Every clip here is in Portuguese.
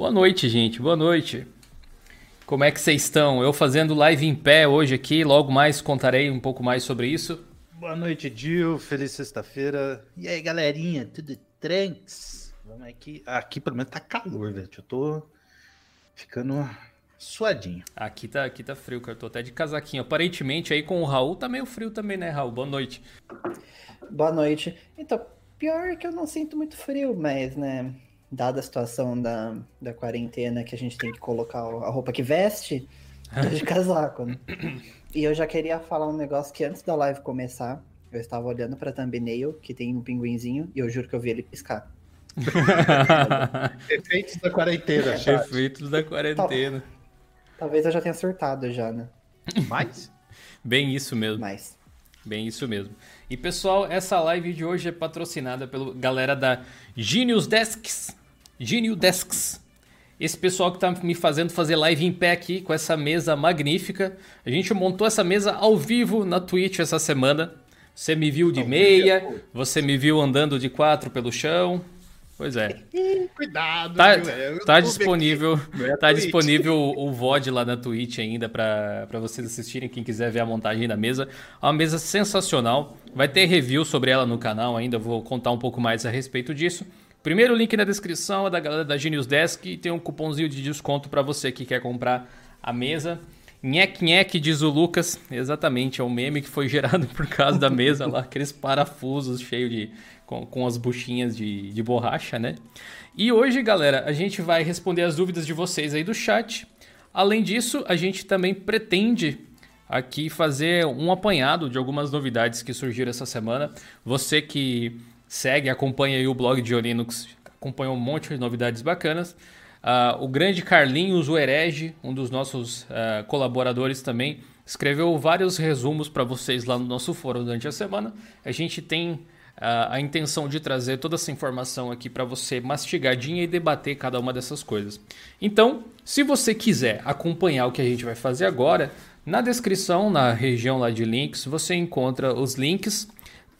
Boa noite, gente. Boa noite. Como é que vocês estão? Eu fazendo live em pé hoje aqui, logo mais contarei um pouco mais sobre isso. Boa noite, Dil. Feliz sexta-feira. E aí, galerinha, tudo tranks? Vamos aqui. Aqui pelo menos tá calor, velho. Eu tô ficando suadinho. Aqui tá, aqui tá frio, cara. Eu tô até de casaquinho. Aparentemente aí com o Raul tá meio frio também, né, Raul? Boa noite. Boa noite. Então, pior que eu não sinto muito frio, mas, né, dada a situação da, da quarentena que a gente tem que colocar a roupa que veste, tô de casaco, né? E eu já queria falar um negócio que antes da live começar, eu estava olhando pra thumbnail, que tem um pinguinzinho, e eu juro que eu vi ele piscar. Efeitos da quarentena, chat. Efeitos da quarentena. Talvez eu já tenha surtado já, né? Mais? Bem isso mesmo. Mais. Bem isso mesmo. E pessoal, essa live de hoje é patrocinada pela galera da Genius Desks. Genius Desks. Esse pessoal que tá me fazendo fazer live em pé aqui com essa mesa magnífica. A gente montou essa mesa ao vivo na Twitch essa semana. Você me viu de meia, você me viu andando de quatro pelo chão. Pois é. Cuidado, tá, tá disponível, é tá disponível o VOD lá na Twitch ainda para vocês assistirem, quem quiser ver a montagem da mesa. É uma mesa sensacional. Vai ter review sobre ela no canal ainda, vou contar um pouco mais a respeito disso. Primeiro link na descrição é da galera da Genius Desk e tem um cupomzinho de desconto para você que quer comprar a mesa. Nhec nhec, diz o Lucas. Exatamente, é um meme que foi gerado por causa da mesa lá, aqueles parafusos cheios de com, com as buchinhas de, de borracha, né? E hoje, galera, a gente vai responder as dúvidas de vocês aí do chat. Além disso, a gente também pretende aqui fazer um apanhado de algumas novidades que surgiram essa semana. Você que segue, acompanha aí o blog de Linux, acompanha um monte de novidades bacanas. Uh, o grande Carlinhos, o herege, um dos nossos uh, colaboradores também, escreveu vários resumos para vocês lá no nosso fórum durante a semana. A gente tem a, a intenção de trazer toda essa informação aqui para você mastigadinha e debater cada uma dessas coisas. Então, se você quiser acompanhar o que a gente vai fazer agora, na descrição, na região lá de links, você encontra os links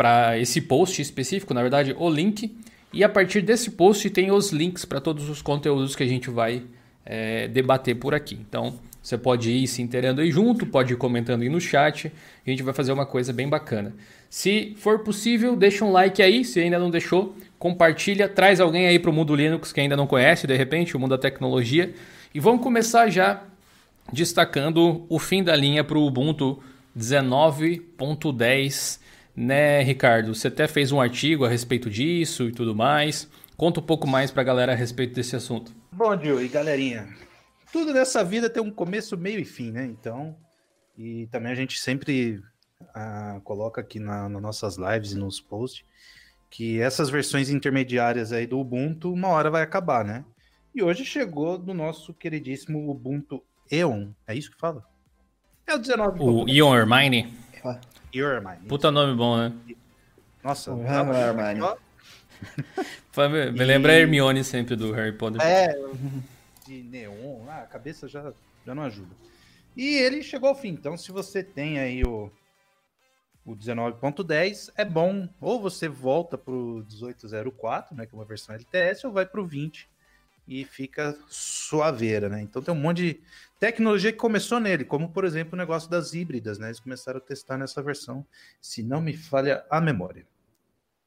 para esse post específico, na verdade, o link. E a partir desse post tem os links para todos os conteúdos que a gente vai é, debater por aqui. Então, você pode ir se inteirando aí junto, pode ir comentando aí no chat. A gente vai fazer uma coisa bem bacana. Se for possível, deixa um like aí, se ainda não deixou, compartilha, traz alguém aí para o mundo Linux que ainda não conhece, de repente, o mundo da tecnologia. E vamos começar já destacando o fim da linha para o Ubuntu 19.10, né, Ricardo? Você até fez um artigo a respeito disso e tudo mais. Conta um pouco mais para a galera a respeito desse assunto. Bom, Gil e galerinha, tudo nessa vida tem um começo, meio e fim, né? Então, e também a gente sempre uh, coloca aqui na, nas nossas lives e nos posts que essas versões intermediárias aí do Ubuntu uma hora vai acabar, né? E hoje chegou do nosso queridíssimo Ubuntu Eon. É isso que fala? É o 19. O Eon Hermione. Eon Hermione. Puta nome bom, né? Nossa. O Hermione. Me lembra a Hermione sempre do Harry Potter. É, de neon, ah, a cabeça já, já não ajuda. E ele chegou ao fim. Então, se você tem aí o, o 19.10 é bom. Ou você volta para o 1804, né, que é uma versão LTS, ou vai para o 20 e fica suaveira, né? Então tem um monte de tecnologia que começou nele, como por exemplo o negócio das híbridas, né? Eles começaram a testar nessa versão, se não me falha a memória.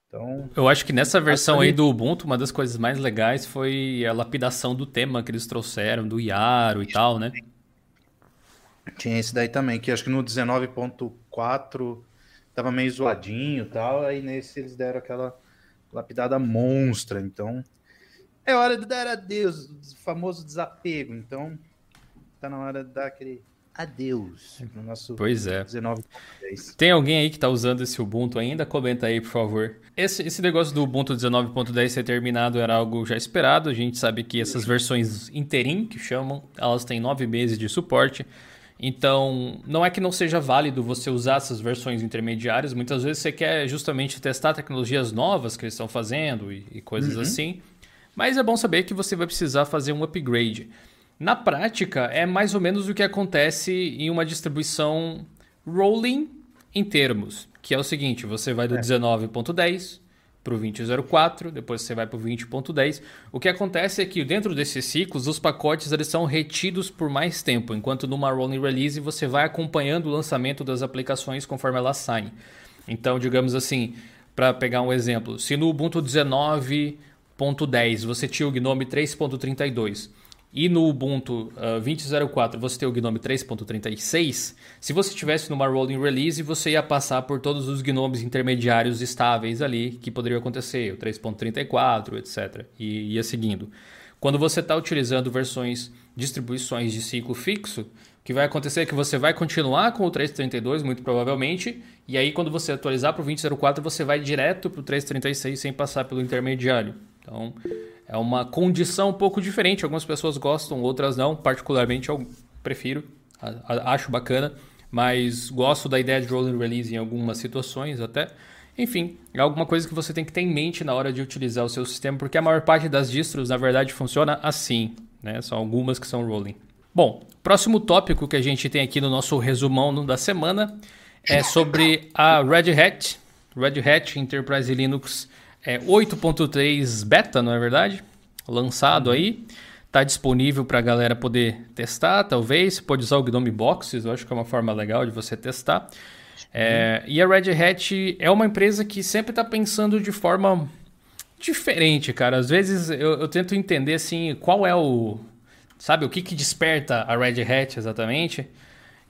Então, eu acho que nessa versão aí do Ubuntu, uma das coisas mais legais foi a lapidação do tema que eles trouxeram, do Yaro e tal, né? Tinha esse daí também, que acho que no 19.4 tava meio zoadinho e tal, aí nesse eles deram aquela lapidada monstra, então é hora de dar adeus, o famoso desapego, então tá na hora de dar aquele adeus no nosso pois é. 19 Tem alguém aí que tá usando esse Ubuntu ainda? Comenta aí, por favor. Esse, esse negócio do Ubuntu 19.10 ser terminado era algo já esperado, a gente sabe que essas versões interim, que chamam, elas têm nove meses de suporte, então, não é que não seja válido você usar essas versões intermediárias, muitas vezes você quer justamente testar tecnologias novas que eles estão fazendo e, e coisas uhum. assim, mas é bom saber que você vai precisar fazer um upgrade. Na prática, é mais ou menos o que acontece em uma distribuição rolling em termos, que é o seguinte, você vai do é. 19.10 para o 20.04, depois você vai para o 20.10. O que acontece é que dentro desses ciclos, os pacotes eles são retidos por mais tempo, enquanto numa rolling release você vai acompanhando o lançamento das aplicações conforme elas saem. Então, digamos assim, para pegar um exemplo, se no Ubuntu 19.10 você tinha o GNOME 3.32 e no Ubuntu uh, ah, 20.04 você tem o GNOME 3.36, se você tivesse numa rolling release, você ia passar por todos os gnomes intermediários estáveis ali que poderiam acontecer, o 3.34, etc. E ia seguindo. Quando você está utilizando versões, distribuições de ciclo fixo, o que vai acontecer é que você vai continuar com o 3.32, muito provavelmente, e aí quando você atualizar para o 20.04, você vai direto para o 3.36 sem passar pelo intermediário. Então, é uma condição um pouco diferente. Algumas pessoas gostam, outras não. Particularmente eu prefiro, acho bacana, mas gosto da ideia de rolling release em algumas situações até. Enfim, é alguma coisa que você tem que ter em mente na hora de utilizar o seu sistema, porque a maior parte das distros, na verdade, funciona assim. Né? São algumas que são rolling. Bom, próximo tópico que a gente tem aqui no nosso resumão da semana é sobre a Red Hat. Red Hat Enterprise Linux é 8.3 beta, não é verdade? Lançado aí. Está disponível para a galera poder testar, talvez. Você pode usar o Gnome Boxes, eu acho que é uma forma legal de você testar. É, e a Red Hat é uma empresa que sempre está pensando de forma diferente, cara. Às vezes eu, eu, tento entender assim qual é o. Sabe, o que, que desperta a Red Hat exatamente.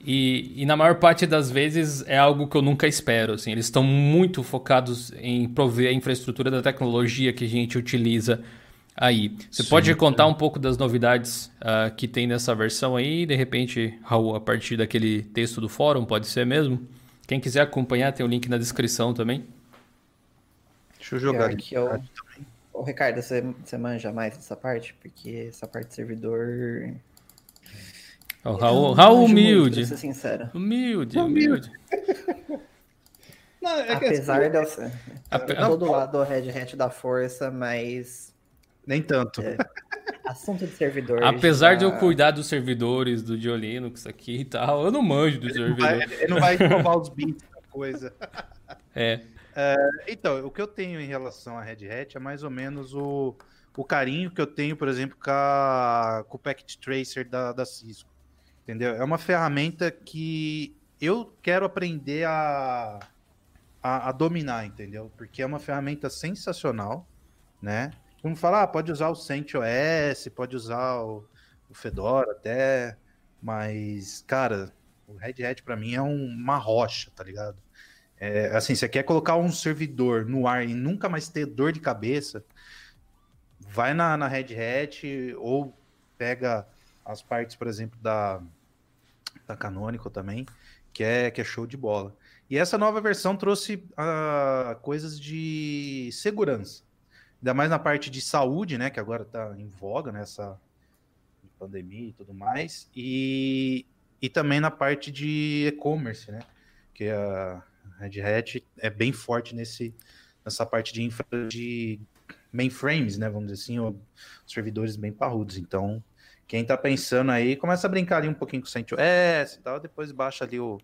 E, e, na maior parte das vezes é algo que eu nunca espero. Assim. Eles estão muito focados em prover a infraestrutura da tecnologia que a gente utiliza aí. Você Sim, pode contar um pouco das novidades uh, que tem nessa versão aí? De repente, Raul, a partir daquele texto do fórum, pode ser mesmo? Quem quiser acompanhar, tem o link na descrição também. Deixa eu jogar aqui. Eu... Ô, Ricardo, você, você manja mais dessa parte? Porque essa parte de servidor o Raul, Raul humilde. Muito, ser sincero. Humilde, humilde. Não, é Apesar assim, de eu ser. Ape... Eu tô do lado do Red Hat da força, mas. Nem tanto. É, assunto de servidor. Apesar já... de eu cuidar dos servidores do Diolinux aqui e tal, eu não manjo dos servidores. Ele não vai tomar os bits da coisa. É. é. Então, o que eu tenho em relação à Red Hat é mais ou menos o, o carinho que eu tenho, por exemplo, com, a, com o Packet Tracer da, da Cisco. Entendeu? É uma ferramenta que eu quero aprender a, a, a dominar, entendeu? Porque é uma ferramenta sensacional, né? Como falar, ah, pode usar o CentOS, pode usar o, o Fedora até, mas, cara, o Red Hat para mim é um, uma rocha, tá ligado? É, assim, você quer colocar um servidor no ar e nunca mais ter dor de cabeça, vai na, na Red Hat ou pega as partes, por exemplo, da, da Canonical também, que é, que é show de bola. E essa nova versão trouxe uh, coisas de segurança, ainda mais na parte de saúde, né, que agora está em voga nessa pandemia e tudo mais, e, e também na parte de e-commerce, né, que a Red Hat é bem forte nesse, nessa parte de infra de mainframes, né, vamos dizer assim, ou servidores bem parrudos. Então, quem tá pensando aí, começa a brincar ali um pouquinho com o CentOS e tal, depois baixa ali o,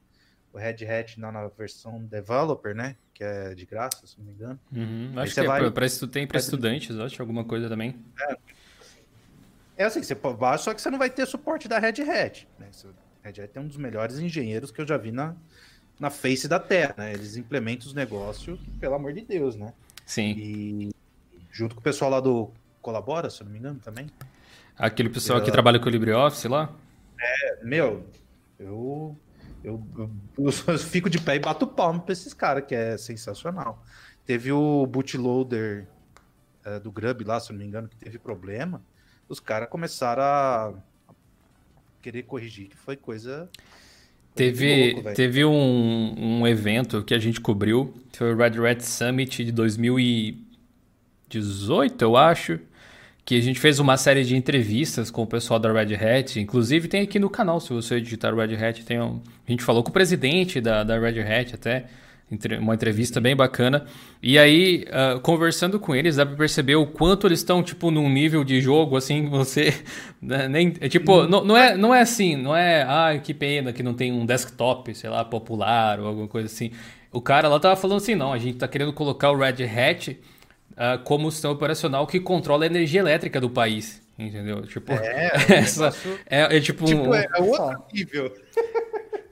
o Red Hat na, na, versão developer, né? Que é de graça, se não me engano. Uhum. Acho que é vai... pra, estu... tem para estudantes, acho, alguma coisa também. É. é assim, você baixa, só que você não vai ter suporte da Red Hat. Né? Red Hat é um dos melhores engenheiros que eu já vi na, na face da Terra, né? Eles implementam os negócios, pelo amor de Deus, né? Sim. E junto com o pessoal lá do Colabora, se não me engano, também. Aquele pessoal eu... que trabalha com o LibreOffice lá? É, meu, eu, eu, eu, eu fico de pé e bato palmo pra esses caras, que é sensacional. Teve o bootloader é, do Grub lá, se não me engano, que teve problema. Os caras começaram a querer corrigir, que foi coisa. Teve, louco, teve um, um evento que a gente cobriu, foi o Red Red Summit de 2018, eu acho que a gente fez uma série de entrevistas com o pessoal da Red Hat, inclusive tem aqui no canal, se você digitar Red Hat, tem um, a gente falou com o presidente da, da Red Hat até, uma entrevista bem bacana. E aí, uh, conversando com eles, dá pra perceber o quanto eles estão, tipo, num nível de jogo, assim, você... Né, nem, é, tipo, uhum. não, não, é, não é assim, não é... Ah, que pena que não tem um desktop, sei lá, popular ou alguma coisa assim. O cara lá tava falando assim, não, a gente tá querendo colocar o Red Hat uh, como sistema operacional que controla a energia elétrica do país. Entendeu? Tipo, é, essa, é, é, tipo, tipo um, é, é outro nível.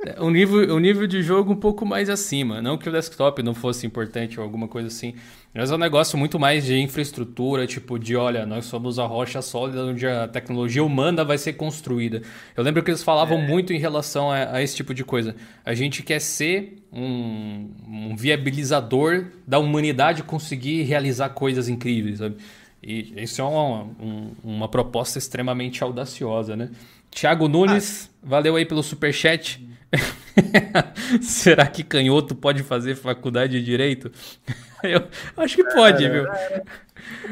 É, um nível, um nível de jogo um pouco mais acima. Não que o desktop não fosse importante ou alguma coisa assim. Mas é um negócio muito mais de infraestrutura, tipo de, olha, nós somos a rocha sólida onde a tecnologia humana vai ser construída. Eu lembro que eles falavam é. muito em relação a, a, esse tipo de coisa. A gente quer ser um, um viabilizador da humanidade conseguir realizar coisas incríveis, sabe? E isso é uma, um, uma proposta extremamente audaciosa, né? Tiago Nunes, ah. valeu aí pelo superchat. Será que canhoto pode fazer faculdade de direito? Eu acho que pode, viu?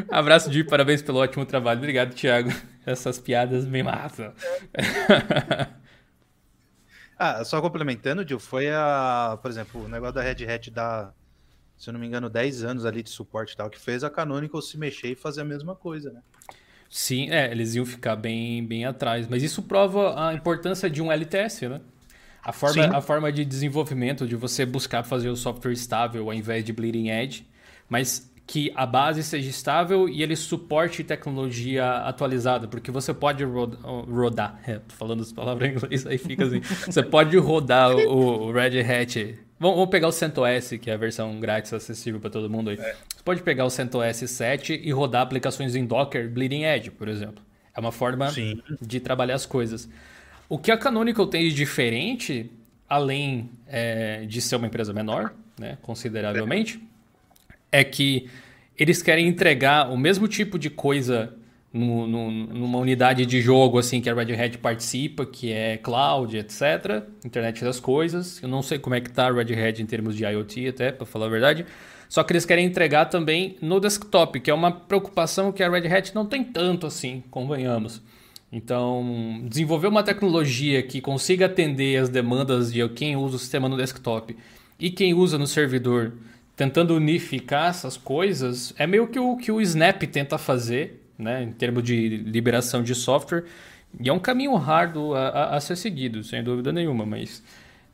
Abraço de parabéns pelo ótimo trabalho. Obrigado, Thiago. Essas piadas me matam. ah, só complementando, foi a, por exemplo, o negócio da Red Hat da, se eu não me engano, 10 anos ali de suporte e tal, que fez a Canonical se mexer e fazer a mesma coisa, né? Sim, é, eles iam ficar bem, bem atrás. Mas isso prova a importância de um LTS, né? A forma, a forma de desenvolvimento, de você buscar fazer o software estável ao invés de bleeding edge, mas que a base seja estável e ele suporte tecnologia atualizada, porque você pode rodar, é, tô falando as palavras em inglês, aí fica assim, você pode rodar o, o Red Hat, vamos, vamos, pegar o CentOS, que é a versão grátis acessível para todo mundo aí, é. você pode pegar o CentOS 7 e rodar aplicações em Docker Bleeding Edge, por exemplo, é uma forma Sim. de trabalhar as coisas. O que a Canonical tem de diferente, além é, de ser uma empresa menor, né, consideravelmente, é que eles querem entregar o mesmo tipo de coisa no, no, numa unidade de jogo assim que a Red Hat participa, que é cloud, etc, internet das coisas. Eu não sei como é que tá a Red Hat em termos de IoT até, para falar a verdade. Só que eles querem entregar também no desktop, que é uma preocupação que a Red Hat não tem tanto assim, convenhamos. Então, desenvolver uma tecnologia que consiga atender as demandas de quem usa o sistema no desktop e quem usa no servidor, tentando unificar essas coisas, é meio que o que o Snap tenta fazer, né, em termos de liberação de software. E é um caminho árduo a, a, a ser seguido, sem dúvida nenhuma, mas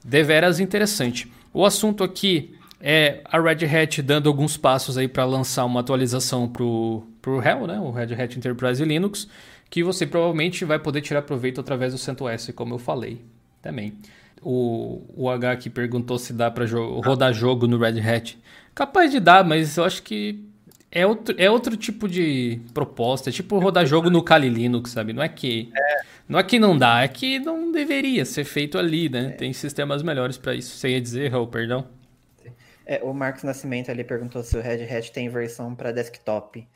deveras interessante. O assunto aqui é a Red Hat dando alguns passos aí para lançar uma atualização para o Hell, né, o Red Hat Enterprise Linux, que você provavelmente vai poder tirar proveito através do CentOS, como eu falei também. O, o H aqui perguntou se dá para jo rodar jogo no Red Hat. Capaz de dar, mas eu acho que é outro, é outro tipo de proposta. É tipo rodar jogo no Kali Linux, sabe? Não é que é. não é que não dá, é que não deveria ser feito ali, né? É. Tem sistemas melhores para isso. Você ia dizer, Raul, perdão? É, o Marcos Nascimento ali perguntou se o Red Hat tem versão para desktop.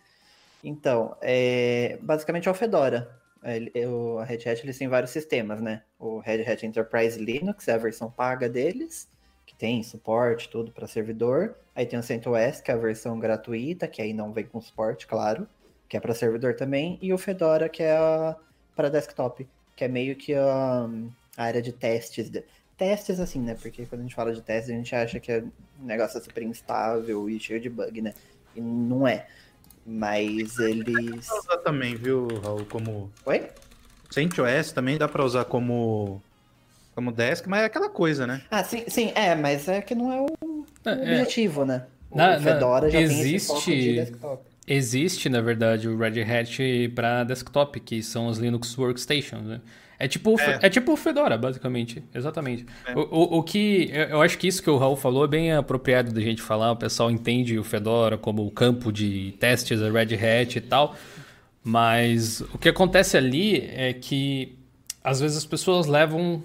Então, é, basicamente é o Fedora. É, o, a Red Hat eles têm vários sistemas, né? O Red Hat Enterprise Linux é a versão paga deles, que tem suporte, tudo para servidor. Aí tem o CentOS, que é a versão gratuita, que aí não vem com suporte, claro, que é para servidor também. E o Fedora, que é para desktop, que é meio que a, a área de testes. De, testes assim, né? Porque quando a gente fala de testes, a gente acha que é um negócio super instável e cheio de bug, né? E não é. Mas eles. Dá pra usar também, viu, Raul? Como. Oi? CentOS também dá para usar como. Como desk, mas é aquela coisa, né? Ah, sim, sim, é, mas é que não é o, é, objetivo, é. né? O na, Fedora na, já existe... tem esse foco de desktop. Existe, na verdade, o Red Hat para desktop, que são os Linux Workstations, né? É tipo, é. é tipo o Fedora, basicamente. Exatamente. É. O, o, o, que. Eu acho que isso que o Raul falou é bem apropriado da gente falar. O pessoal entende o Fedora como o campo de testes da Red Hat e tal. Mas o que acontece ali é que às vezes as pessoas levam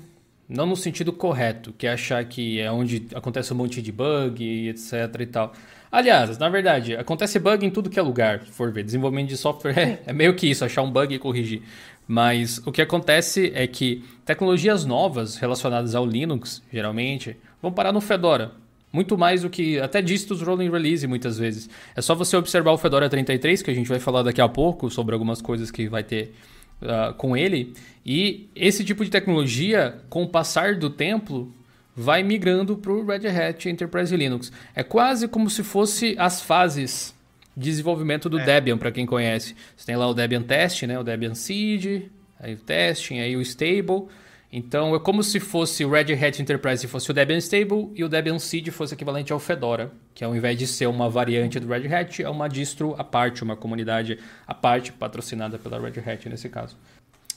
não no sentido correto, que é achar que é onde acontece um monte de bug e etc e tal. Aliás, na verdade, acontece bug em tudo que é lugar, se for ver. Desenvolvimento de software é, é meio que isso, achar um bug e corrigir. Mas o que acontece é que tecnologias novas relacionadas ao Linux, geralmente, vão parar no Fedora. Muito mais do que até distos rolling release muitas vezes. É só você observar o Fedora 33, que a gente vai falar daqui a pouco sobre algumas coisas que vai ter uh, com ele. E esse tipo de tecnologia, com o passar do tempo, vai migrando para o Red Hat Enterprise Linux. É quase como se fosse as fases desenvolvimento do é. Debian, para quem conhece. Você tem lá o Debian Test, né? o Debian Seed, aí o Testing, aí o Stable. Então é como se fosse o Red Hat Enterprise fosse o Debian Stable e o Debian Seed fosse equivalente ao Fedora, que ao invés de ser uma variante do Red Hat, é uma distro à parte, uma comunidade à parte, patrocinada pela Red Hat nesse caso.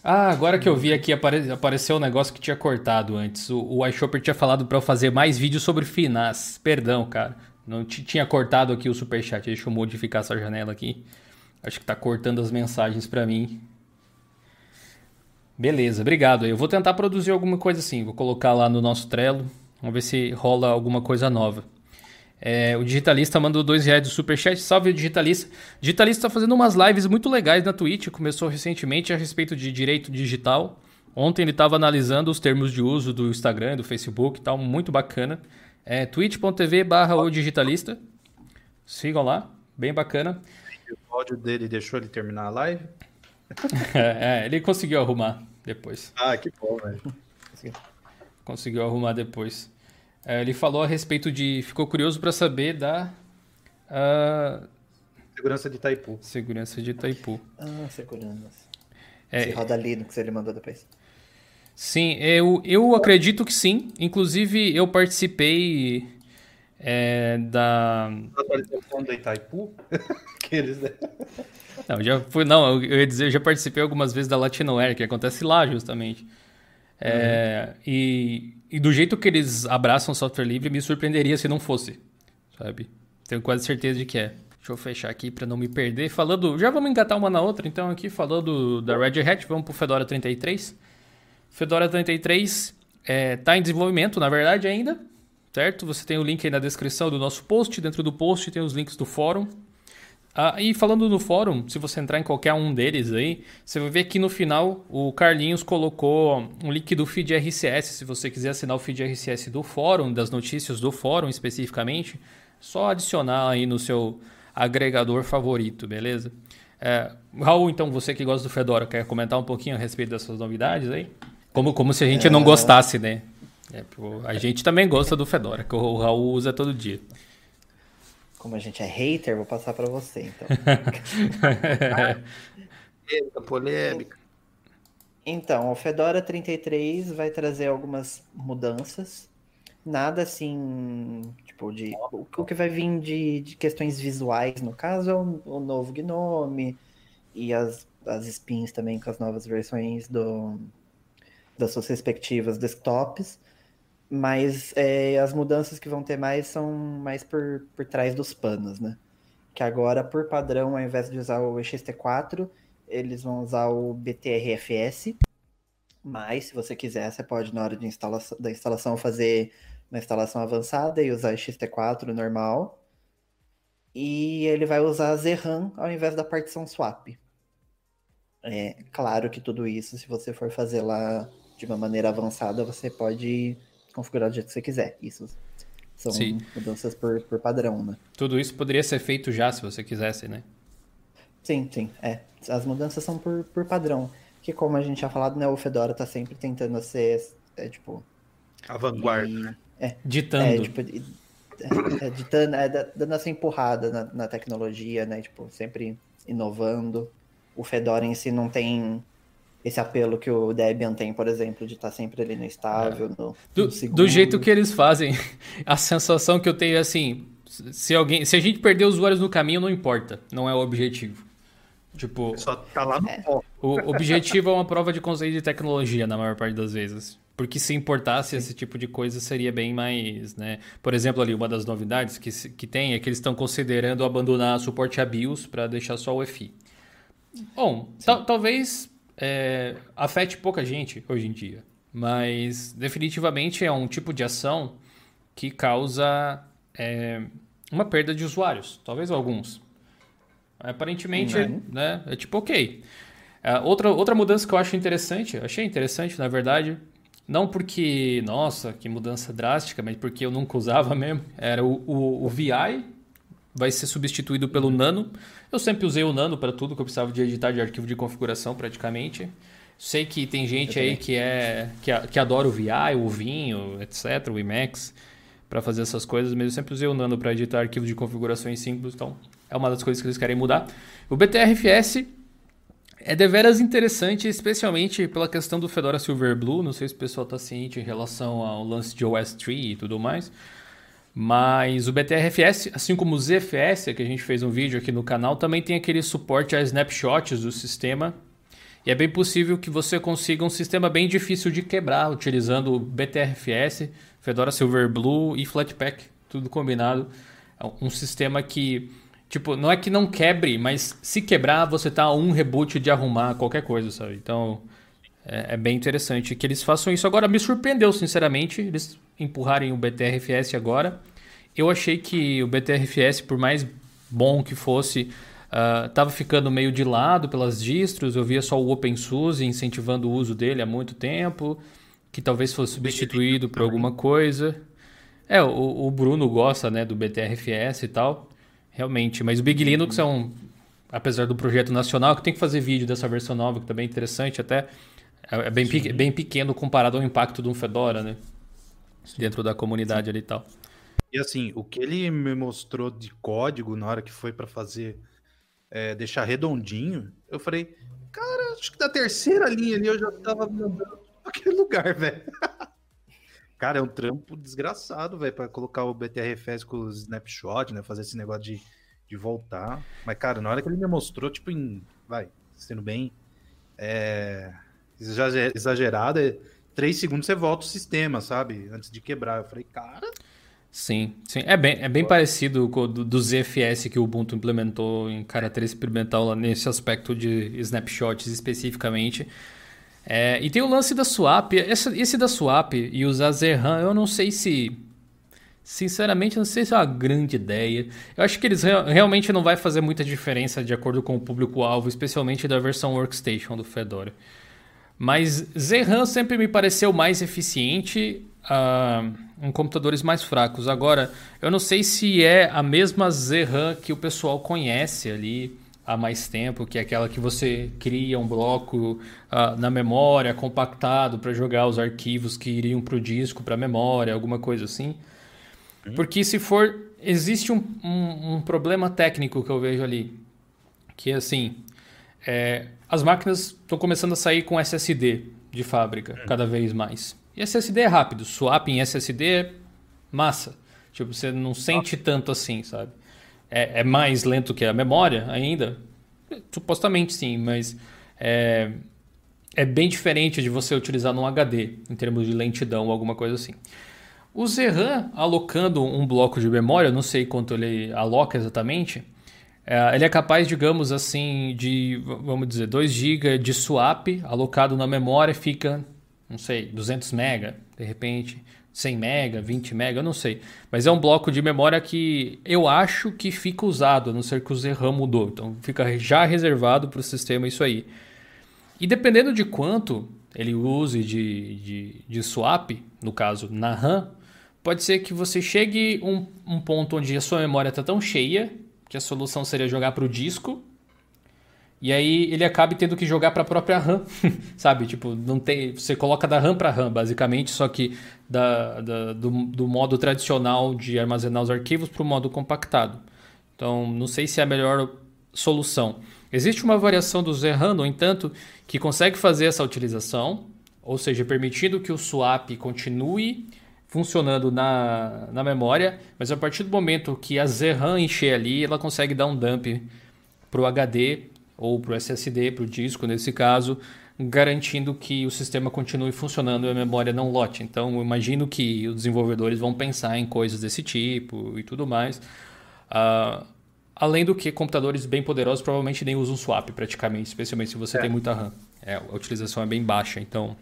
Ah, agora que eu vi aqui apare apareceu um negócio que tinha cortado antes. O, o iShopper tinha falado para eu fazer mais vídeos sobre FINAS. Perdão, cara. Não tinha cortado aqui o superchat. Deixa eu modificar essa janela aqui. Acho que tá cortando as mensagens para mim. Beleza, obrigado. Eu vou tentar produzir alguma coisa assim. Vou colocar lá no nosso Trello. Vamos ver se rola alguma coisa nova. É, o Digitalista mandou dois reais do Superchat. Salve o Digitalista. O Digitalista está fazendo umas lives muito legais na Twitch. Começou recentemente a respeito de direito digital. Ontem ele estava analisando os termos de uso do Instagram, do Facebook e tal. Muito bacana. É twitch.tv barra o Digitalista. Sigam lá. Bem bacana. O áudio dele deixou ele terminar a live? é, é, ele conseguiu arrumar depois. Ah, que bom, velho. Conseguiu arrumar depois. É, ele falou a respeito de. Ficou curioso para saber da. Uh... Segurança de Itaipu. Segurança de Itaipu. Ah, segurança. É, Se roda Linux, ele mandou depois. Sim, eu, eu acredito que sim. Inclusive, eu participei é, da. atualização da Itaipu? que eles. Não, já fui, não, eu ia dizer, eu já participei algumas vezes da Latinoair, que acontece lá justamente. É, uhum. e, e, do jeito que eles abraçam software livre, me surpreenderia se não fosse, sabe? Tenho quase certeza de que é. Deixa eu fechar aqui para não me perder. Falando, já vamos engatar uma na outra, então aqui falando da Red Hat, vamos pro Fedora 33. Fedora 33 é, tá em desenvolvimento, na verdade, ainda, certo? Você tem o link aí na descrição do nosso post. Dentro do post tem os links do fórum. Ah, e falando no fórum, se você entrar em qualquer um deles aí, você vai ver que no final o Carlinhos colocou um link do feed RCS. Se você quiser assinar o feed RCS do fórum, das notícias do fórum especificamente, só adicionar aí no seu agregador favorito, beleza? É, Raul, então você que gosta do Fedora, quer comentar um pouquinho a respeito dessas novidades aí? Como, como se a gente é... não gostasse, né? É, a gente também gosta do Fedora, que o Raul usa todo dia. Como a gente é hater, vou passar para você, então. Eita, polêmica. Então, o Fedora 33 vai trazer algumas mudanças. Nada assim, tipo, de. O que vai vir de, de questões visuais, no caso, é o, o novo Gnome e as, as spins também com as novas versões do, das suas respectivas desktops. Mas é, as mudanças que vão ter mais são mais por, por trás dos panos, né? Que agora, por padrão, ao invés de usar o EXT4, eles vão usar o BTRFS. Mas, se você quiser, você pode, na hora de instalação, da instalação, fazer uma instalação avançada e usar EXT4 normal. E ele vai usar a ZRAM ao invés da partição swap. É claro que tudo isso, se você for fazer lá de uma maneira avançada, você pode configurar do jeito que você quiser. Isso são Sim. mudanças por, por padrão, né? Tudo isso poderia ser feito já se você quisesse, né? Sim, sim. É. As mudanças são por, por padrão. Que como a gente já falado, né, o Fedora tá sempre tentando ser, é, tipo... A vanguarda, e, né? É, ditando. É, tipo, é, é, ditando, é, dando essa empurrada na, na tecnologia, né? Tipo, sempre inovando. O Fedora em si não tem esse apelo que o Debian tem, por exemplo, de estar tá sempre ali no estável, é. no, do, no do jeito que eles fazem, a sensação que eu tenho é assim, se alguém, se a gente perder usuários no caminho, não importa, não é o objetivo. Tipo, só tá lá no é. O objetivo é uma prova de conceito de tecnologia na maior parte das vezes. Porque se importasse Sim. esse tipo de coisa, seria bem mais, né? Por exemplo, ali, uma das novidades que, que tem é que eles estão considerando abandonar suporte a BIOS para deixar só o EFI. Bom, talvez é, afete pouca gente hoje em dia. Mas definitivamente é um tipo de ação que causa é, uma perda de usuários, talvez alguns. Aparentemente, uhum. né, é tipo ok. É, outra, outra mudança que eu acho interessante, achei interessante na verdade, não porque, nossa, que mudança drástica, mas porque eu nunca usava mesmo, era o, o, o VI, vai ser substituído pelo Nano. Eu sempre usei o Nano para tudo que eu precisava de editar de arquivo de configuração, praticamente. Sei que tem gente aí que é que, que adora o VI, o Vinho, etc, o Emacs para fazer essas coisas, mas eu sempre usei o Nano para editar arquivo de configurações simples, então é uma das coisas que eles querem mudar. O BTRFS É deveras interessante, especialmente pela questão do Fedora Silverblue. Não sei se o pessoal está ciente em relação ao lance de OS 3 e tudo mais. Mas o BTRFS, assim como o ZFS, que a gente fez um vídeo aqui no canal, também tem aquele suporte a snapshots do sistema. E é bem possível que você consiga um sistema bem difícil de quebrar utilizando o BTRFS, Fedora Silverblue e Flatpak, tudo combinado. É um sistema que Tipo, não é que não quebre, mas se quebrar, você tá a um reboot de arrumar qualquer coisa, sabe? Então, é, é, bem interessante que eles façam isso. Agora, me surpreendeu, sinceramente, eles empurrarem o BTRFS agora. Eu achei que o BTRFS, por mais bom que fosse, uh, tava ficando meio de lado pelas distros. Eu via só o OpenSUSE incentivando o uso dele há muito tempo, que talvez fosse substituído por alguma coisa. É, o, o Bruno gosta, né, do BTRFS e tal. Realmente, mas o Big Linux é um, apesar do projeto nacional, que tem que fazer vídeo dessa versão nova, que também é interessante, até é, é bem, bem pequeno comparado ao impacto de um Fedora, né? Dentro da comunidade Sim. ali e tal. E assim, o que ele me mostrou de código na hora que foi para fazer, é, deixar redondinho, eu falei, cara, acho que da terceira linha ali eu já tava mandando aquele lugar, velho. Cara, é um trampo desgraçado, velho, para colocar o BTRFS com o snapshot, né? Fazer esse negócio de, de voltar. Mas, cara, na hora que ele me mostrou, tipo, em. Vai, sendo bem. É, exagerado, é, três segundos você volta o sistema, sabe? Antes de quebrar. Eu falei, cara. Sim, sim. É bem, é bem parecido com o do, do ZFS que o Ubuntu implementou em caráter experimental nesse aspecto de snapshots especificamente. É, e tem o lance da swap. Esse, esse da swap e usar Zerhan, eu não sei se. Sinceramente, não sei se é uma grande ideia. Eu acho que eles realmente não vai fazer muita diferença de acordo com o público-alvo, especialmente da versão Workstation do Fedora. Mas Zerhan sempre me pareceu mais eficiente uh, em computadores mais fracos. Agora, eu não sei se é a mesma Zerhan que o pessoal conhece ali há mais tempo, que é aquela que você cria um bloco uh, na memória compactado para jogar os arquivos que iriam para o disco, para a memória, alguma coisa assim. Uhum. Porque se for. Existe um, um, um, problema técnico que eu vejo ali. Que é assim. É, as máquinas estão começando a sair com SSD de fábrica, uhum. cada vez mais. E SSD é rápido. Swap em SSD é massa. Tipo, você não sente tanto assim, sabe? é, é, mais lento que a memória ainda? Supostamente sim, mas é, é bem diferente de você utilizar num HD, em termos de lentidão ou alguma coisa assim. O Zerran, alocando um bloco de memória, não sei quanto ele aloca exatamente, é, ele é capaz, digamos assim, de, vamos dizer, 2 GB de swap alocado na memória fica, não sei, 200 MB, de repente. 100 mega, 20 mega, eu não sei. Mas é um bloco de memória que eu acho que fica usado, a não ser que o ZRAM mudou. Então fica já reservado para o sistema isso aí. E dependendo de quanto ele use de, de, de swap, no caso na RAM, pode ser que você chegue um, um ponto onde a sua memória está tão cheia que a solução seria jogar para o disco e aí ele acaba tendo que jogar para a própria RAM, sabe? Tipo, não tem, você coloca da RAM para RAM, basicamente, só que da, da do, do, modo tradicional de armazenar os arquivos para o modo compactado. Então, não sei se é a melhor solução. Existe uma variação do ZRAM, no entanto, que consegue fazer essa utilização, ou seja, permitindo que o swap continue funcionando na, na memória, mas a partir do momento que a ZRAM encher ali, ela consegue dar um dump para o HD ou para o SSD, para o disco nesse caso, garantindo que o sistema continue funcionando e a memória não lote. Então, eu imagino que os desenvolvedores vão pensar em coisas desse tipo e tudo mais. Uh, além do que, computadores bem poderosos provavelmente nem usam swap praticamente, especialmente se você é. tem muita RAM. É, a utilização é bem baixa, então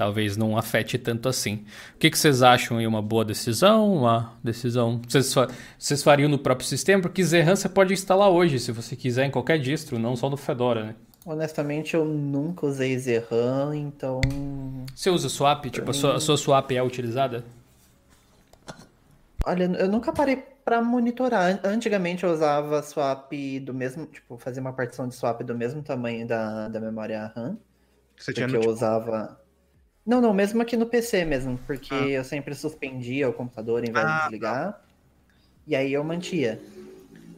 talvez não afete tanto assim. O que, que vocês acham aí? Uma boa decisão? Uma decisão. Vocês, vocês fariam no próprio sistema? Porque Zerran você pode instalar hoje, se você quiser, em qualquer distro, não só no Fedora, né? Honestamente, eu nunca usei Zerran, então. Você usa swap? Pra tipo, mim... a, sua, a sua swap é utilizada? Olha, eu nunca parei para monitorar. Antigamente eu usava swap do mesmo, tipo, fazia uma partição de swap do mesmo tamanho da, da memória RAM. Você tinha no, eu tipo... usava não, não, mesmo aqui no PC mesmo, porque ah. eu sempre suspendia o computador em vez ah, de desligar. Tá. E aí eu mantia.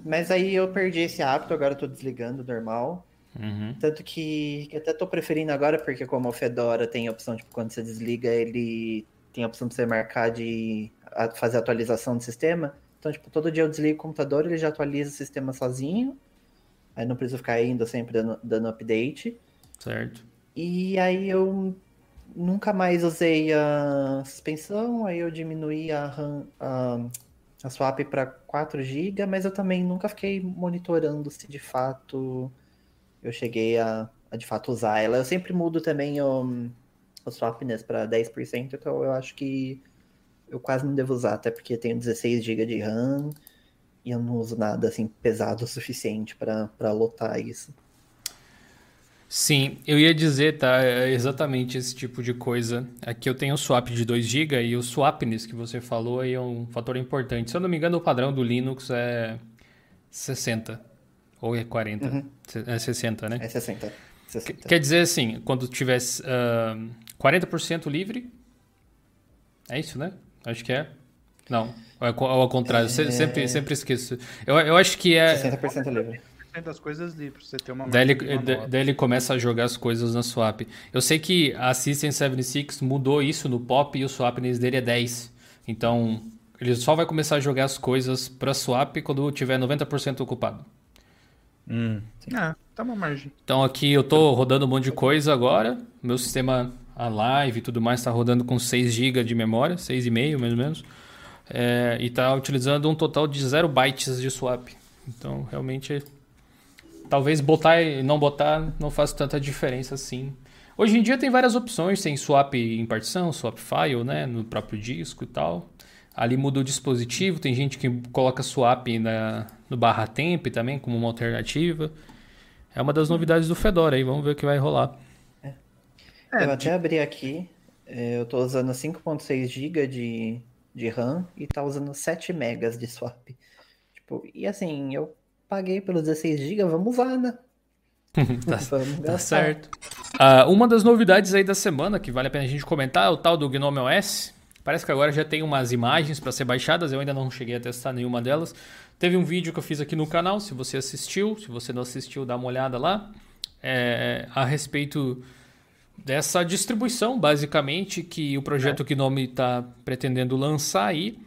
Mas aí eu perdi esse hábito, agora eu tô desligando normal. Uhum. Tanto que, que até tô preferindo agora, porque como o Fedora tem a opção, tipo, quando você desliga, ele tem a opção de você marcar de fazer atualização do sistema. Então, tipo, todo dia eu desligo o computador, ele já atualiza o sistema sozinho. Aí não preciso ficar indo sempre dando, dando update. Certo. E aí eu nunca mais usei a suspensão, aí eu diminuí a, RAM, a, a swap para 4 GB, mas eu também nunca fiquei monitorando se de fato eu cheguei a, a de fato usar ela. Eu sempre mudo também o, o swapness para 10%, então eu acho que eu quase não devo usar, até porque tenho 16 GB de RAM e eu não uso nada assim pesado o suficiente para lotar isso. Sim, eu ia dizer, tá? É exatamente esse tipo de coisa. Aqui eu tenho o swap de 2 GB e o swapness que você falou aí é um fator importante. Se eu não me engano, o padrão do Linux é 60. Ou é 40? Uhum. É 60, né? É 60. 60. Quer dizer assim, quando tivesse uh, 40% livre. É isso, né? Acho que é. Não, é ao contrário. É... Sempre, sempre esqueço. Eu, eu acho que é. 60% livre das coisas livres, você ter uma daí ele, daí ele começa a jogar as coisas na swap. Eu sei que a System 76 mudou isso no pop e o swapness dele é 10. Então, ele só vai começar a jogar as coisas para swap quando tiver 90% ocupado. Hum. Ah, tá uma margem. Então aqui eu tô rodando um monte de coisa agora. Meu sistema, a live e tudo mais, está rodando com 6 GB de memória, 6,5 mais ou menos. É, e está utilizando um total de 0 bytes de swap. Então realmente talvez botar e não botar não faça tanta diferença assim. Hoje em dia tem várias opções, tem swap em partição, swap file, né, no próprio disco e tal. Ali muda o dispositivo, tem gente que coloca swap na, no barra temp também como uma alternativa. É uma das novidades do Fedora aí, vamos ver o que vai rolar. É. Eu até abri aqui, é, eu estou usando 5.6 GB de, de RAM e tá usando 7 megas de swap. Tipo, e assim, eu paguei pelos 16 GB, vamos usar, né? tá, tá certo. Uh, uma das novidades aí da semana que vale a pena a gente comentar é o tal do Gnome OS. Parece que agora já tem umas imagens para ser baixadas, eu ainda não cheguei a testar nenhuma delas. Teve um vídeo que eu fiz aqui no canal, se você assistiu, se você não assistiu, dá uma olhada lá. É, a respeito dessa distribuição, basicamente, que o projeto é. Gnome está pretendendo lançar aí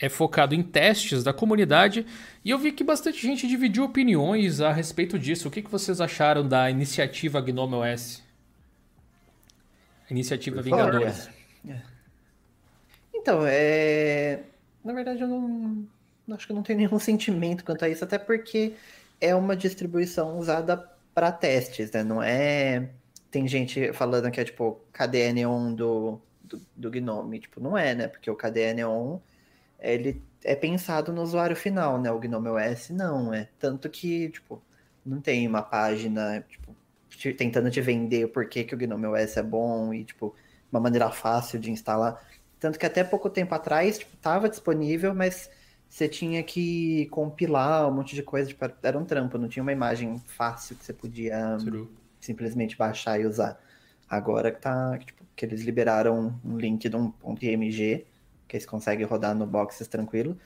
é focado em testes da comunidade e eu vi que bastante gente dividiu opiniões a respeito disso. O que, que vocês acharam da iniciativa Gnome OS? Iniciativa Vingadores. É. Então, é... na verdade eu não acho que eu não tenho nenhum sentimento quanto a isso, até porque é uma distribuição usada para testes, né? Não é. Tem gente falando que é tipo KDE Neon do, do, do Gnome. Tipo, não é, né? Porque o KDE Neon ele é pensado no usuário final, né? O Gnome OS não, é tanto que, tipo, não tem uma página, tipo, te, tentando te vender por que, que o Gnome OS é bom e, tipo, uma maneira fácil de instalar. Tanto que até pouco tempo atrás, tipo, tava disponível, mas você tinha que compilar um monte de coisa, tipo, era um trampo, não tinha uma imagem fácil que você podia True. simplesmente baixar e usar. Agora que tá, tipo, que eles liberaram um link de um .img, que eles conseguem rodar no boxes tranquilo.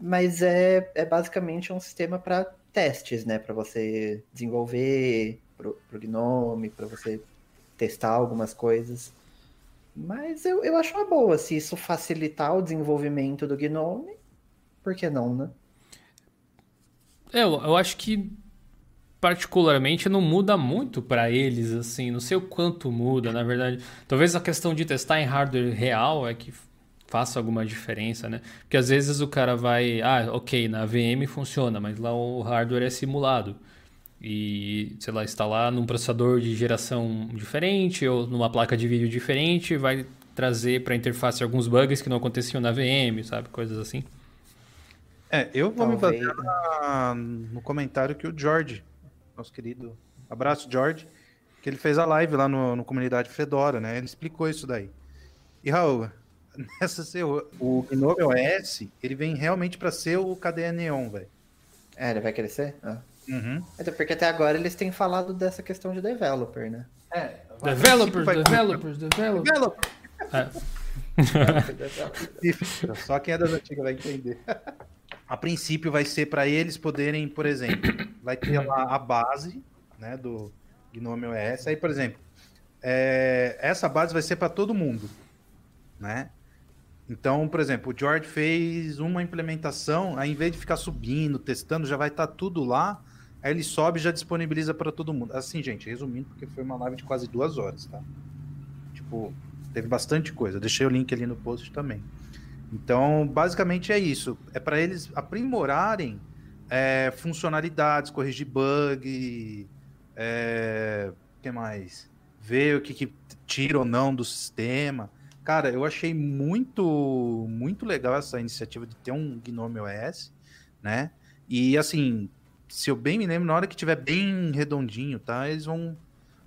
Mas é, é basicamente um sistema para testes, né? Para você desenvolver pro, pro Gnome, para você testar algumas coisas. Mas eu, eu acho uma boa. Se isso facilitar o desenvolvimento do Gnome, por que não, né? É, eu, eu acho que particularmente não muda muito para eles, assim, não sei o quanto muda, na verdade. Talvez a questão de testar em hardware real é que faça alguma diferença, né? Porque às vezes o cara vai, ah, ok, na VM funciona, mas lá o hardware é simulado. E, sei lá, instalar num processador de geração diferente ou numa placa de vídeo diferente vai trazer para a interface alguns bugs que não aconteciam na VM, sabe? Coisas assim. É, eu vou Talvez. me basear no comentário que o George, nosso querido, abraço George, que ele fez a live lá no, no Comunidade Fedora, né? Ele explicou isso daí. E Raul, nessa o Gnome OS, ele vem realmente para ser o KDE Neon, velho. É, ele vai crescer? Ah. Uhum. Até porque até agora eles têm falado dessa questão de developer, né? É. Developers, developers, developers. Developer. É. Só quem é das antigas vai entender. A princípio vai ser para eles poderem, por exemplo, vai ter lá a base né, do, Gnome OS. Aí, por exemplo, é, essa base vai ser para todo mundo, né? Então, por exemplo, o George fez uma implementação, aí em vez de ficar subindo, testando, já vai estar tá tudo lá. Aí ele sobe e já disponibiliza para todo mundo. Assim, gente, resumindo, porque foi uma live de quase duas horas, tá? Tipo, teve bastante coisa. Deixei o link ali no post também. Então, basicamente é isso. É para eles aprimorarem é, funcionalidades, corrigir bug, é, que mais? Ver o que, que tira ou não do sistema. Cara, eu achei muito, muito legal essa iniciativa de ter um Gnome OS, né? E assim, se eu bem me lembro, na hora que tiver bem redondinho, tá? Eles vão,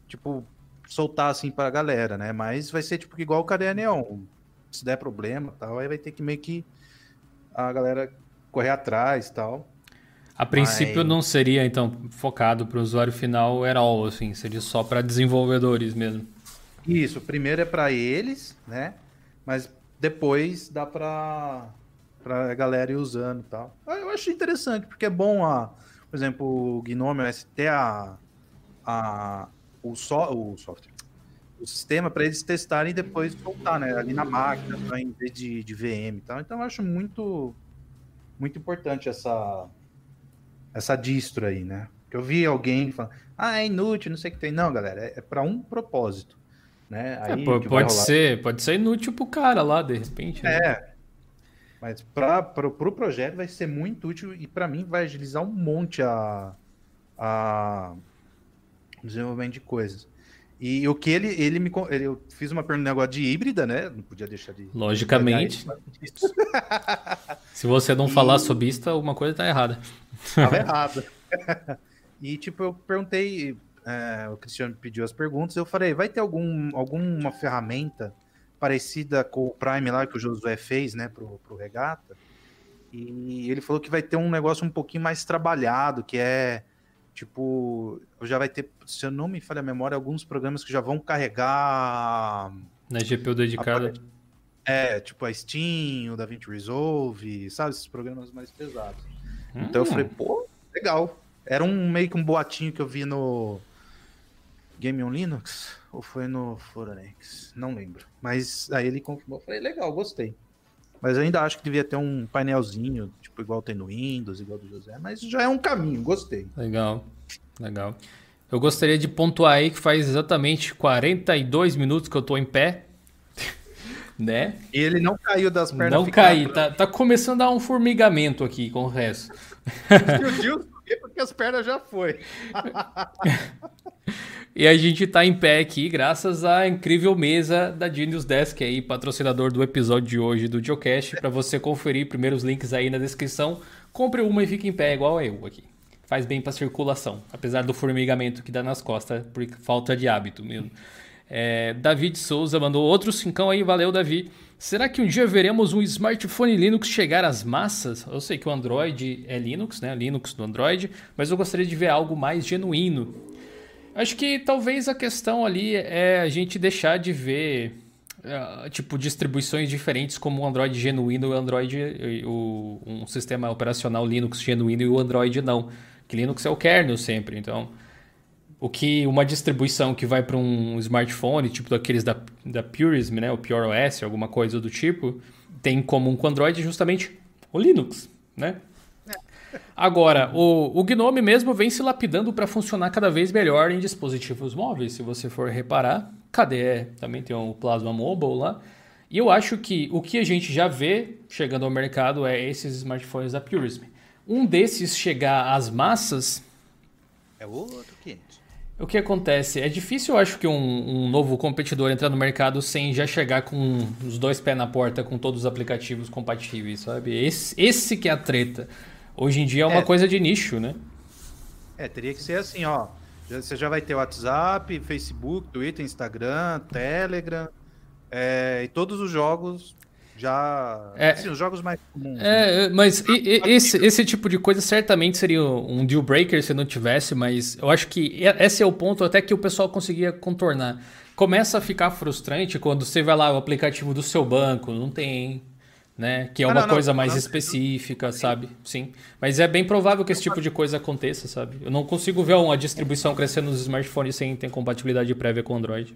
tipo, soltar assim pra galera, né? Mas vai ser tipo igual o Cadeia Neon. Se der problema tal, aí vai ter que meio que a galera correr atrás tal. A princípio Mas... não seria, então, focado para o usuário final era all, assim, seria só para desenvolvedores mesmo. Isso, primeiro é para eles, né? Mas depois dá para a galera ir usando tal. Eu acho interessante, porque é bom, a, por exemplo, o Gnome OS ter a, a, o, so, o software, o sistema para eles testarem e depois soltar, né? Ali na máquina, em vez de, de VM e tal. Então eu acho muito, muito importante essa, essa distro aí, né? Que eu vi alguém falando, ah, é inútil, não sei o que tem. Não, galera, é, é para um propósito. Né? É, aí é, pode, ser, pode ser inútil pro cara lá, de repente. Né? É. Mas para o pro projeto vai ser muito útil e para mim vai agilizar um monte a, a o desenvolvimento de coisas. E o que ele, ele me. Ele, eu fiz uma pergunta negócio de híbrida, né? Não podia deixar de. Logicamente. Se você não e... falar sobre isso, alguma coisa tá errada. Tava errado. e, tipo, eu perguntei é, o Cristiano pediu as perguntas, eu falei, vai ter algum, alguma ferramenta parecida com o Prime lá que o Josué fez, né, pro, pro Regata? E ele falou que vai ter um negócio um pouquinho mais trabalhado, que é tipo, já vai ter, se eu não me falha a memória, alguns programas que já vão carregar na GPU dedicada. É, tipo a Steam, o DaVinci Resolve, sabe, esses programas mais pesados. Hum. Então eu falei, pô, legal. Era um meio que um boatinho que eu vi no Game on Linux ou foi no Forex? Não lembro. Mas aí ele confirmou. Falei, legal, gostei. Mas ainda acho que devia ter um painelzinho, tipo, igual tem no Windows, igual do José. Mas já é um caminho, gostei. Legal, legal. Eu gostaria de pontuar aí que faz exatamente 42 minutos que eu tô em pé. né? E ele não caiu das pernas. Não caí, tá, tá começando a dar um formigamento aqui com o resto. Porque as pernas já foi. E a gente tá em pé aqui graças à incrível mesa da Genius Desk aí, patrocinador do episódio de hoje do Geocast. Para você conferir, primeiros links aí na descrição. Compre uma e fique em pé igual eu aqui. Faz bem para circulação, apesar do formigamento que dá nas costas por falta de hábito mesmo. É, David Souza mandou outro cincão aí, valeu Davi. Será que um dia veremos um smartphone Linux chegar às massas? Eu sei que o Android é Linux, né? Linux do Android, mas eu gostaria de ver algo mais genuíno Acho que talvez a questão ali é a gente deixar de ver uh, tipo distribuições diferentes como o Android genuíno e o Android o, um sistema operacional Linux genuíno e o Android não. Que Linux é o kernel sempre, então o que uma distribuição que vai para um smartphone, tipo daqueles da, da Purism, né, o Pure OS, alguma coisa do tipo, tem em comum com o Android justamente o Linux, né? Agora, o, o Gnome mesmo vem se lapidando para funcionar cada vez melhor em dispositivos móveis. Se você for reparar, KDE também tem o Plasma Mobile lá. E eu acho que o que a gente já vê chegando ao mercado é esses smartphones da Purism. Um desses chegar às massas. É outro 500. O que acontece? É difícil, eu acho, que um, um, novo competidor entrar no mercado sem já chegar com os dois pés na porta com todos os aplicativos compatíveis, sabe? Esse, esse que é a treta. Hoje em dia é uma é, coisa de nicho, né? É, teria que ser assim, ó. Você já vai ter WhatsApp, Facebook, Twitter, Instagram, Telegram, é, e todos os jogos já. É, assim, os jogos mais comuns. É, né? mas e, e, esse, esse tipo de coisa certamente seria um deal breaker se não tivesse, mas eu acho que esse é o ponto até que o pessoal conseguia contornar. Começa a ficar frustrante quando você vai lá o aplicativo do seu banco, não tem né? Que é uma ah, não, coisa não, mais não, específica, sabe? Sim. Mas é bem provável que esse tipo de coisa aconteça, sabe? Eu não consigo ver uma distribuição crescendo nos smartphones sem ter compatibilidade prévia com Android.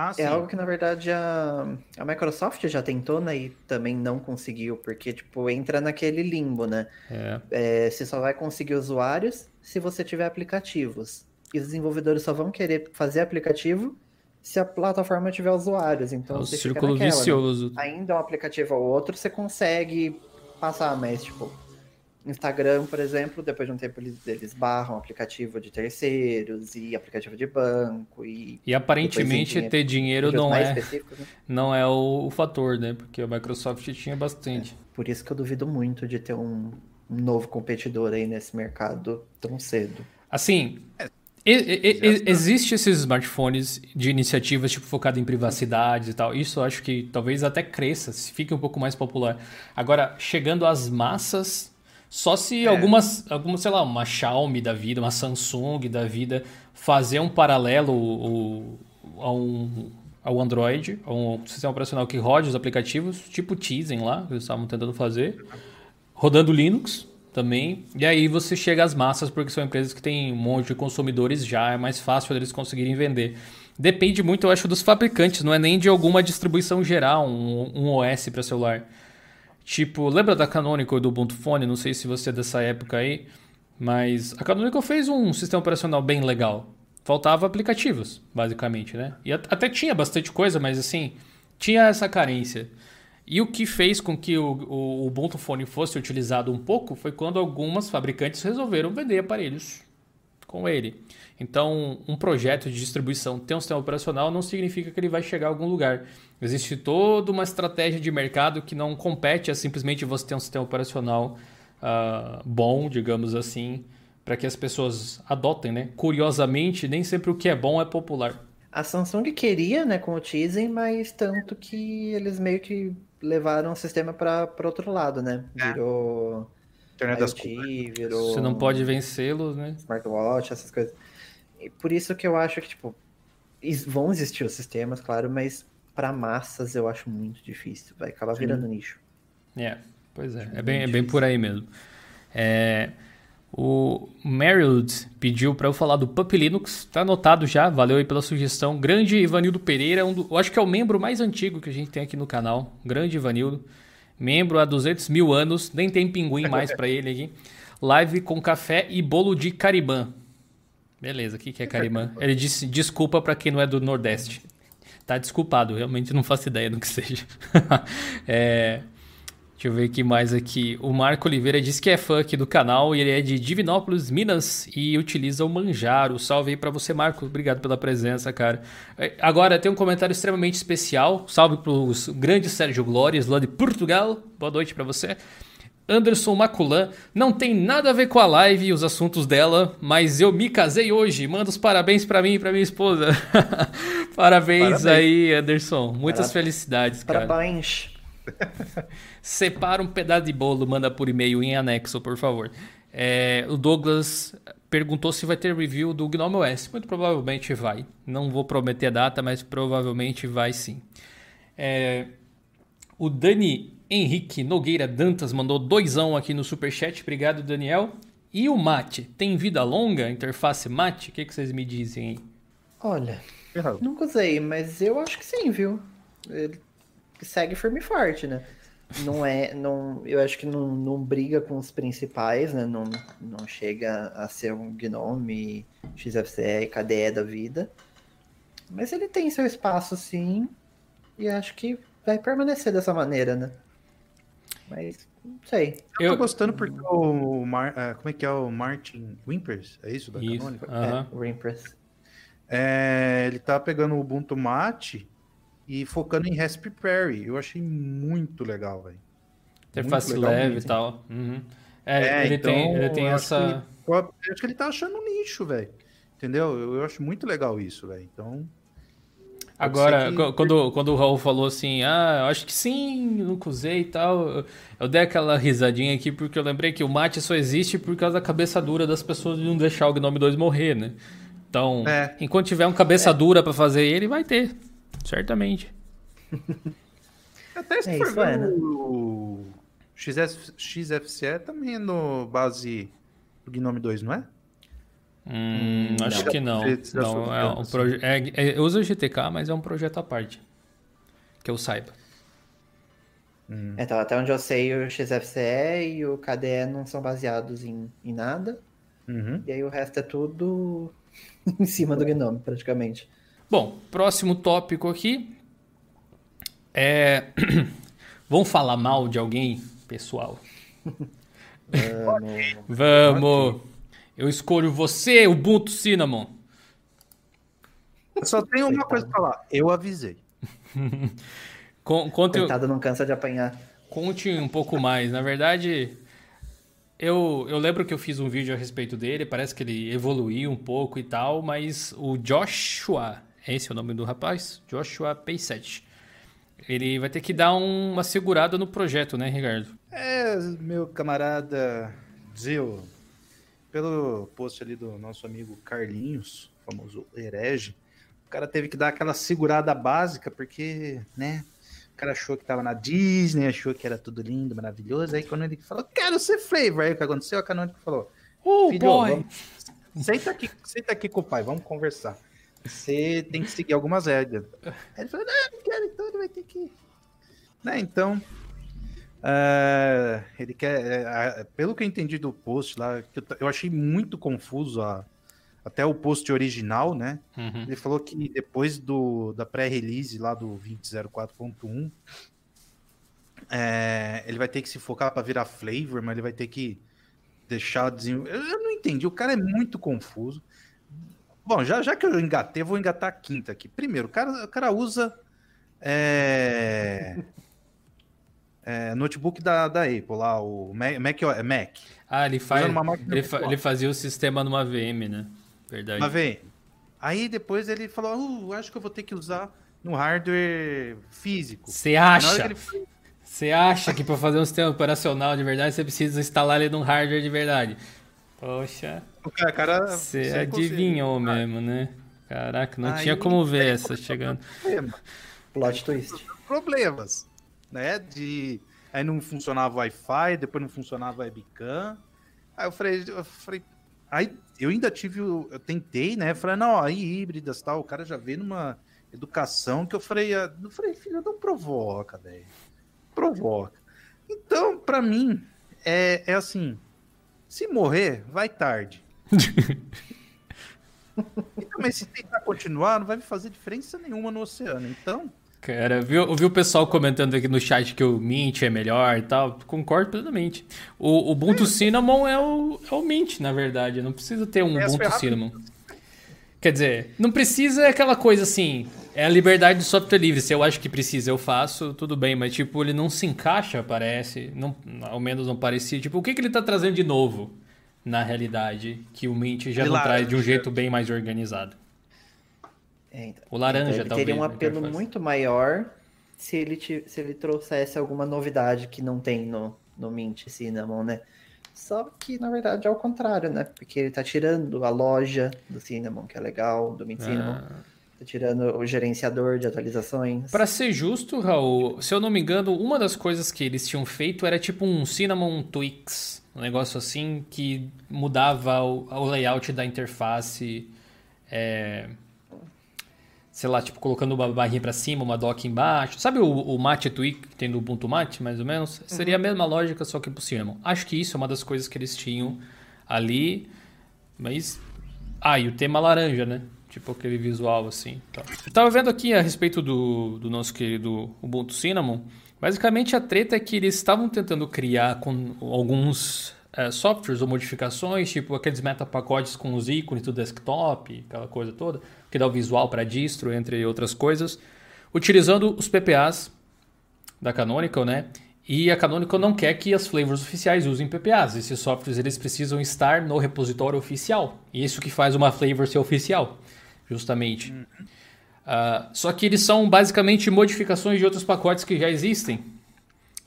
Ah, é algo que, na verdade, a, a Microsoft já tentou, né? E também não conseguiu, porque, tipo, entra naquele limbo, né? É. É, você só vai conseguir usuários se você tiver aplicativos. E os desenvolvedores só vão querer fazer aplicativo se a plataforma tiver usuários. Então, é o círculo naquela, né? vicioso. Né? Ainda um aplicativo ou outro, você consegue passar, mas, tipo, Instagram, por exemplo, depois de um tempo eles, eles barram aplicativo de terceiros e aplicativo de banco e... E aparentemente ter dinheiro não é, né? não é o, o, fator, né? Porque a Microsoft tinha bastante. É, por isso que eu duvido muito de ter um, um novo competidor aí nesse mercado tão cedo. Assim, é, Existe esses smartphones de iniciativas tipo focado em privacidade e tal. Isso eu acho que talvez até cresça, se fique um pouco mais popular. Agora, chegando às massas, só se é. algumas, algumas, sei lá, uma Xiaomi da vida, uma Samsung da vida, fazer um paralelo ao, um, ao Android, a um sistema operacional que rode os aplicativos, tipo Tizen lá, que eles estavam tentando fazer, rodando Linux também. E aí você chega às massas, porque são empresas que têm um monte de consumidores já, é mais fácil eles conseguirem vender. Depende muito, eu acho, dos fabricantes, não é nem de alguma distribuição geral, um, um OS para celular. Tipo, lembra da Canonical e do Ubuntu Phone? Não sei se você é dessa época aí, mas a Canonical fez um sistema operacional bem legal. Faltava aplicativos, basicamente, né? E até tinha bastante coisa, mas assim, tinha essa carência. E o que fez com que o, o Ubuntu Phone fosse utilizado um pouco foi quando algumas fabricantes resolveram vender aparelhos com ele. Então, um projeto de distribuição ter um sistema operacional não significa que ele vai chegar a algum lugar. Existe toda uma estratégia de mercado que não compete a simplesmente você ter um sistema operacional uh, bom, digamos assim, para que as pessoas adotem, né? Curiosamente, nem sempre o que é bom é popular. A Samsung queria, né, com o Tizen, mas tanto que eles meio que levaram o sistema para outro lado, né? É. Virou Internet IoT, das virou... Você não pode vencê-los, né? Smartwatch, essas coisas. E por isso que eu acho que, tipo, vão existir os sistemas, claro, mas para massas eu acho muito difícil. Vai acabar Sim. virando nicho. É, pois é. É bem, é bem por aí mesmo. É, o Meryl pediu para eu falar do Pup Linux. Tá anotado já, valeu aí pela sugestão. Grande Ivanildo Pereira, um do, eu acho que é o membro mais antigo que a gente tem aqui no canal. Grande Ivanildo. Membro há 200 mil anos, nem tem pinguim mais para ele aqui. Live com café e bolo de caribã. Beleza, o que, que é carimã? Ele disse desculpa para quem não é do Nordeste. Tá desculpado, realmente não faço ideia do que seja. é, deixa eu ver aqui mais aqui. O Marco Oliveira disse que é fã aqui do canal e ele é de Divinópolis, Minas e utiliza o Manjaro. Salve aí para você, Marco. Obrigado pela presença, cara. É, agora tem um comentário extremamente especial. Salve pro grande Sérgio Glórias, lá de Portugal. Boa noite para você. Anderson Maculan. Não tem nada a ver com a live e os assuntos dela, mas eu me casei hoje. Manda os parabéns para mim e para minha esposa. parabéns, parabéns, aí, Anderson. Muitas parabéns. felicidades, cara. Parabéns. Separa um pedaço de bolo, manda por e-mail em anexo, por favor. É, o Douglas perguntou se vai ter review do Gnome OS. Muito provavelmente vai. Não vou prometer a data, mas provavelmente vai sim. É, o Dani Henrique Nogueira Dantas mandou doisão aqui no superchat. Obrigado, Daniel. E o Mate? Tem vida longa? Interface Mate? O que, que vocês me dizem aí? Olha, nunca usei, mas eu acho que sim, viu? Ele segue firme e forte, né? Não é. Não, eu acho que não, não briga com os principais, né? Não, não chega a ser um Gnome, XFCE, KDE da vida. Mas ele tem seu espaço, sim. E acho que vai permanecer dessa maneira, né? Mas não sei. Eu, tô gostando porque o Mar, uh, como é que é o Martin Wimpers? É isso da isso. Canônica? Uh -huh. É, Wimpers. É, ele tá pegando o Ubuntu Mate e focando em Raspberry. Eu achei muito legal, velho. Interface leve e tal. Uhum. É, é, ele, então, tem, ele tem essa. Que, eu acho que ele tá achando um nicho, velho. Entendeu? Eu, eu, acho muito legal isso, velho. Então. Agora, que... quando, quando o Raul falou assim, ah, eu acho que sim, nunca usei e tal, eu dei aquela risadinha aqui porque eu lembrei que o mate só existe por causa da cabeça dura das pessoas de não deixar o Gnome 2 morrer, né? Então, é. enquanto tiver um cabeça é. dura para fazer ele, vai ter, certamente. até se é, for ver é, né? o XF, XFCE também é no base do Gnome 2, não é? Hum, acho não. que não. não é um proje- é, é, eu uso o GTK, mas é um projeto à parte. Que eu saiba. Hum. Então, até onde eu sei, o XFCE e o KDE não são baseados em, em nada. Uhum. E aí o resto é tudo em cima do Gnome, praticamente. Bom, próximo tópico aqui é. Vamos falar mal de alguém, pessoal? Vamos. Vamos. Eu escolho você, Ubuntu Cinnamon. Eu só tenho uma coisa pra falar. Eu avisei. Conte, Coitado não cansa de apanhar. Conte um pouco mais. Na verdade, eu, eu lembro que eu fiz um vídeo a respeito dele. Parece que ele evoluiu um pouco e tal. Mas o Joshua, esse é o nome do rapaz? Joshua Payset. Ele vai ter que dar um, uma segurada no projeto, né, Ricardo? É, meu camarada Zio, pelo post ali do nosso amigo Carlinhos, famoso herege, o cara teve que dar aquela segurada básica, porque, né, cara achou que tava na Disney, achou que era tudo lindo, maravilhoso. Aí quando ele falou, quero ser flavor, aí o que aconteceu? A Canônica falou, oh, filho, boy. Vamos, senta aqui, senta aqui com o pai, vamos conversar. Você tem que seguir algumas regras. Aí ele falou, não, não quero, então ele vai ter que. Né, então. Uh, ele quer. Uh, pelo que eu entendi do post lá, eu, eu achei muito confuso a, até o post original, né? Uhum. Ele falou que depois do, da pré-release lá do 2004.1, é, ele vai ter que se focar para virar flavor, mas ele vai ter que deixar desenvolver. Eu não entendi, o cara é muito confuso. Bom, já, já que eu engatei, eu vou engatar a quinta aqui. Primeiro, o cara, o cara usa é, é, notebook da, da Apple lá, o Mac, Mac, Mac. Ah, ele, faz, ele, fa, ele fazia o sistema numa VM, né? Verdade. Mas vem. Aí depois ele falou: uh, acho que eu vou ter que usar no hardware físico. Você acha? Você ele... acha que para fazer um sistema operacional de verdade você precisa instalar ele num hardware de verdade? Poxa. O cara, você adivinhou consegue. mesmo, né? Caraca, não Aí, tinha como ver essa chegando. Problema. Plot twist. Problemas, né? De aí não funcionava o Wi-Fi, depois não funcionava a webcam. Aí eu falei, eu falei, Aí eu ainda tive, eu tentei, né? Falei, não, aí híbridas tal, o cara já veio numa educação que eu falei, ah, eu falei, filho, não provoca, velho. Provoca. Então, para mim, é, é assim, se morrer, vai tarde. e também se tentar continuar, não vai fazer diferença nenhuma no oceano. Então, Cara, viu, viu o pessoal comentando aqui no chat que o Mint é melhor e tal? Concordo plenamente. O, Ubuntu é. Cinnamon é o, é o Mint, na verdade. Não precisa ter um é Ubuntu Cinnamon. Quer dizer, não precisa é aquela coisa assim. É a liberdade do software livre. Se eu acho que precisa, eu faço, tudo bem. Mas, tipo, ele não se encaixa, parece. Não, ao menos não parecia. Tipo, o que, que ele tá trazendo de novo na realidade que o Mint já não traz de um jeito bem mais organizado? É, então, o laranja então ele talvez, teria um apelo muito maior se ele, se ele trouxesse alguma novidade que não tem no, no Mint Cinnamon, né? Só que, na verdade, é o contrário, né? Porque ele tá tirando a loja do Cinnamon, que é legal, do Mint Cinnamon. Ah. Tá tirando o gerenciador de atualizações. Para ser justo, Raul, se eu não me engano, uma das coisas que eles tinham feito era tipo um Cinnamon Twix. Um negócio assim que mudava o, o layout da interface. É, sei lá, tipo, colocando uma barrinha para cima, uma dock embaixo. Sabe o, o Mate Tweak que tem do Ubuntu Mate, mais ou menos? Uhum. Seria a mesma lógica, só que por cima. Acho que isso é uma das coisas que eles tinham ali. Mas. Ah, e o tema laranja, né? Tipo aquele visual assim. Tá. Eu tava vendo aqui a respeito do, do nosso querido Ubuntu Cinnamon. Basicamente a treta é que eles estavam tentando criar com alguns é, softwares ou modificações, tipo aqueles metapacotes com os ícones do desktop, aquela coisa toda que dá o visual para distro, entre outras coisas, utilizando os PPAs da Canonical, né? E a Canonical não quer que as flavors oficiais usem PPAs. Esses softwares eles precisam estar no repositório oficial. Isso que faz uma flavor ser oficial, justamente. Uhum. Uh, só que eles são basicamente modificações de outros pacotes que já existem.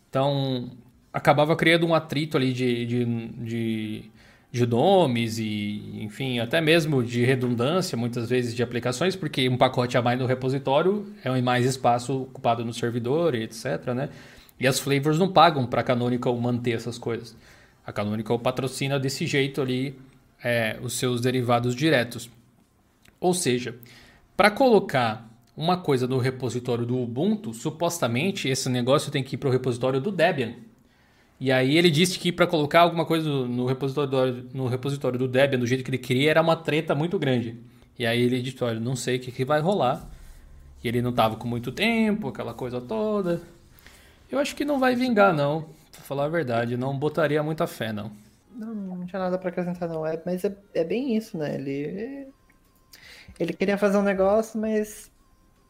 Então, acabava criando um atrito ali de, de, de de nomes e, enfim, até mesmo de redundância, muitas vezes, de aplicações, porque um pacote a mais no repositório é mais espaço ocupado no servidor e etc, né? E as flavors não pagam para a Canonical manter essas coisas. A Canonical patrocina desse jeito ali é, os seus derivados diretos. Ou seja, para colocar uma coisa no repositório do Ubuntu, supostamente esse negócio tem que ir para o repositório do Debian. E aí ele disse que para colocar alguma coisa no repositório, no repositório do Debian do jeito que ele queria era uma treta muito grande. E aí ele disse, olha, não sei o que, que vai rolar. E ele não tava com muito tempo, aquela coisa toda. Eu acho que não vai vingar, não. Pra falar a verdade, não botaria muita fé, não. Não, não tinha nada para acrescentar, não. É, mas é, é bem isso, né? Ele. Ele queria fazer um negócio, mas.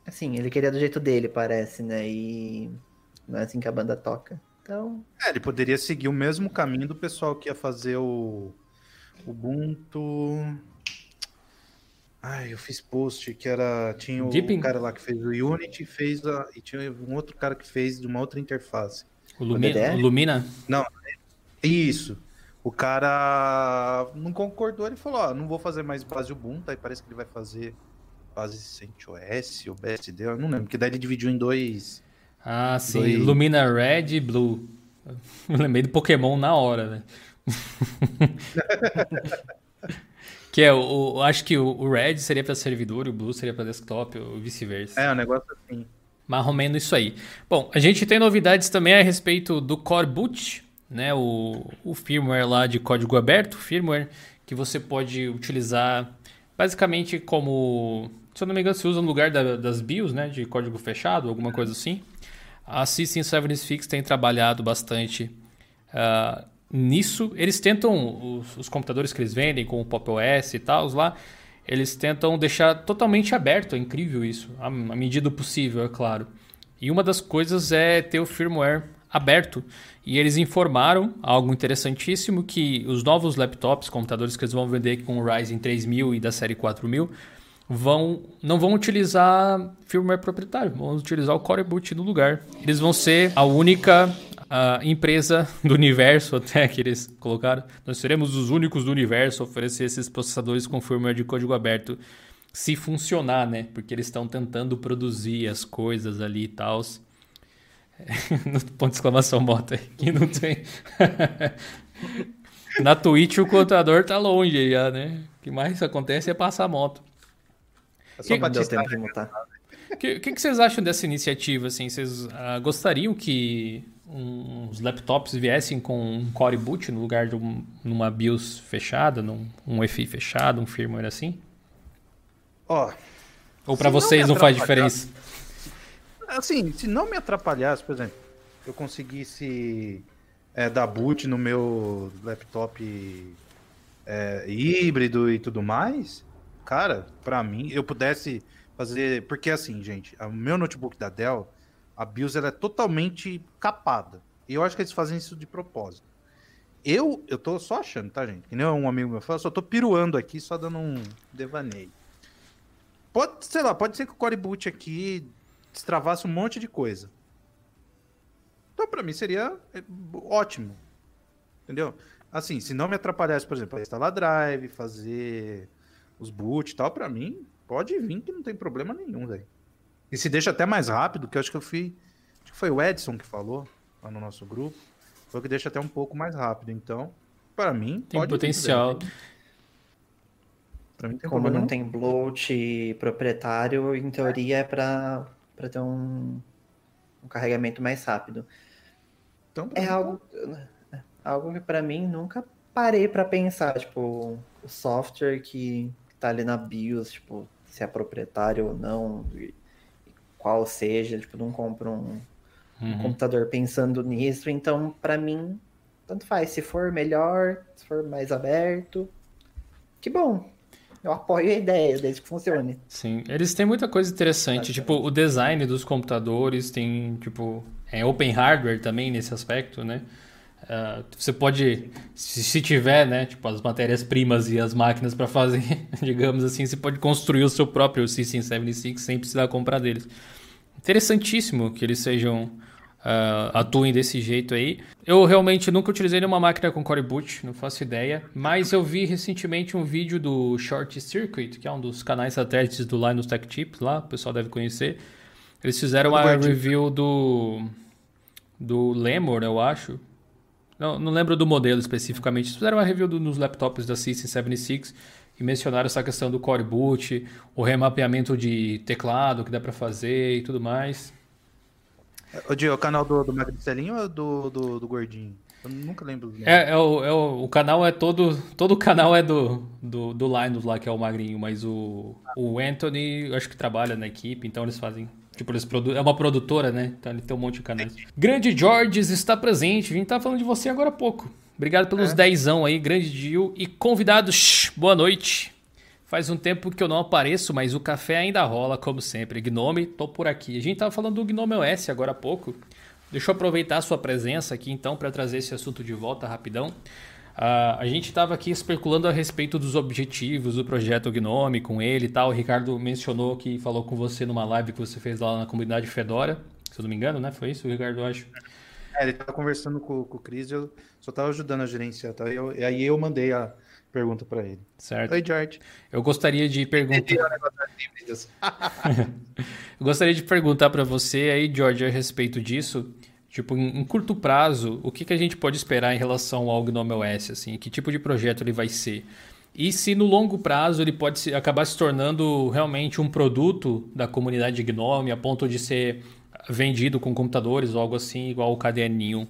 Assim, ele queria do jeito dele, parece, né? E. Não é assim que a banda toca. Então. É, ele poderia seguir o mesmo caminho do pessoal que ia fazer o Ubuntu. Ai, eu fiz post que era. Tinha o Deepin? cara lá que fez o Unity fez a, e tinha um outro cara que fez de uma outra interface. O, Lumi DDR? o Lumina? Não, isso. O cara não concordou, ele falou: Ó, não vou fazer mais base Ubuntu, aí parece que ele vai fazer base CentOS ou BSD, eu não lembro, porque daí ele dividiu em dois. Ah, sim. Dois. Lumina Red e Blue. Eu lembrei do Pokémon na hora, né? que é, o, o- acho que o, o Red seria para servidor e o Blue seria para desktop, ou vice-versa. É, um negócio assim. Mais ou menos isso aí. Bom, a gente tem novidades também a respeito do Core Boot, né? O, o firmware lá de código aberto, firmware que você pode utilizar basicamente como, se eu não me engano, se usa no lugar da- das BIOS, né? De código fechado, alguma coisa assim. A System76 tem trabalhado bastante ah, nisso. Eles tentam, os, os computadores que eles vendem com o Pop OS e tal, lá, eles tentam deixar totalmente aberto. É incrível isso, à, à medida do possível, é claro. E uma das coisas é ter o firmware aberto. E eles informaram algo interessantíssimo que os novos laptops, computadores que eles vão vender com o Ryzen 3000 e da série 4000, vão não vão utilizar firmware proprietário, vão utilizar o Core Boot no lugar. Eles vão ser a única ah, empresa do universo até que eles colocaram. Nós seremos os únicos do universo a oferecer esses processadores com firmware de código aberto. Se funcionar, né? Porque eles estão tentando produzir as coisas ali e tal. Ponto de exclamação, bota que não tem. Na Twitch o contador tá longe já, né? O que mais acontece é passar moto. É só Que- Não deu tempo de mutar. O que, que, que vocês acham dessa iniciativa? Assim, vocês ah, gostariam que uns laptops viessem com um Core Boot no lugar de um, numa BIOS fechada, num um EFI fechado, um firmware assim? Ó, Ou para não vocês me não, faz diferença? assim, se não me atrapalhasse, por exemplo, eu conseguisse é, dar boot no meu laptop é, híbrido e tudo mais, cara, pra mim, eu pudesse fazer. Porque assim, gente, o meu notebook da Dell, a BIOS ela é totalmente capada. E eu acho que eles fazem isso de propósito. Eu, eu tô só achando, tá, gente? Que nem um amigo meu falou, só tô piruando aqui, só dando um devaneio. Pode, sei lá, pode ser que o Core Boot aqui destravasse um monte de coisa. Então, pra mim, seria é, ótimo. Entendeu? Assim, se não me atrapalhasse, por exemplo, instalar drive, fazer os boot e tal, pra mim, pode vir que não tem problema nenhum, velho. E se deixa até mais rápido, que eu acho que eu fui. Acho que foi o Edson que falou lá no nosso grupo. Foi o que deixa até um pouco mais rápido. Então, pra mim, Tem vir, potencial. Pra mim, tem Como problema não tem bloat proprietário, em teoria é para ter um, um carregamento mais rápido. Então, É mim, algo, algo que para mim nunca parei para pensar, tipo, o software que tá ali na BIOS, tipo, se é proprietário ou não, qual seja, tipo, não compro um, um Uhum. computador pensando nisso, então para mim tanto faz, se for melhor, se for mais aberto, que bom. Eu apoio a ideia, desde que funcione. Sim, eles têm muita coisa interessante. Tipo, o design dos computadores tem, tipo, é open hardware também nesse aspecto, né? Ah, você pode, se, se tiver, né, tipo, as matérias-primas e as máquinas para fazer, digamos assim, você pode construir o seu próprio System 76 sem precisar comprar deles. Interessantíssimo que eles sejam uh, atuem desse jeito aí. Eu realmente nunca utilizei nenhuma máquina com Core Boot, não faço ideia, mas eu vi recentemente um vídeo do Short Circuit, que é um dos canais satélites do Linus Tech Tips lá, o pessoal deve conhecer. Eles fizeram uma review do do Lemur, eu acho. Não, não lembro do modelo especificamente. Eles fizeram uma review do, nos laptops da System 76 e mencionaram essa questão do core boot, o remapeamento de teclado que dá para fazer e tudo mais. O Dio, é o canal do, do Magricelinho ou do, do, do Gordinho? Eu nunca lembro. É, é, o, é o, o, canal é todo. Todo o canal é do, do, do Linus lá, que é o Magrinho, mas o, o Anthony, eu acho que trabalha na equipe, então eles fazem. Tipo, eles produ é uma produtora, né? Então ele tem um monte de canais. Grande Georges está presente. Vim estar tá falando de você agora há pouco. Obrigado pelos é. dezão aí, grande Dio. E convidados, boa noite. Faz um tempo que eu não apareço, mas o café ainda rola, como sempre. Gnome, tô por aqui. A gente tava falando do Gnome OS agora há pouco. Deixa eu aproveitar a sua presença aqui então para trazer esse assunto de volta rapidão. Uh, a gente estava aqui especulando a respeito dos objetivos do projeto Gnome com ele e tal. O Ricardo mencionou que falou com você numa live que você fez lá na comunidade Fedora. Se eu não me engano, né? Foi isso, Ricardo, eu acho. É, ele estava conversando com, com o Cris, eu só estava ajudando a gerenciar. Tá? Eu, e aí eu mandei a, pergunta para ele. Certo. Oi, George. Eu gostaria de perguntar. eu gostaria de perguntar para você aí, George, a respeito disso. Tipo, em, em, curto prazo, o que, que a gente pode esperar em relação ao Gnome OS? Assim, que tipo de projeto ele vai ser? E se no longo prazo ele pode se, acabar se tornando realmente um produto da comunidade Gnome a ponto de ser vendido com computadores ou algo assim, igual o KDN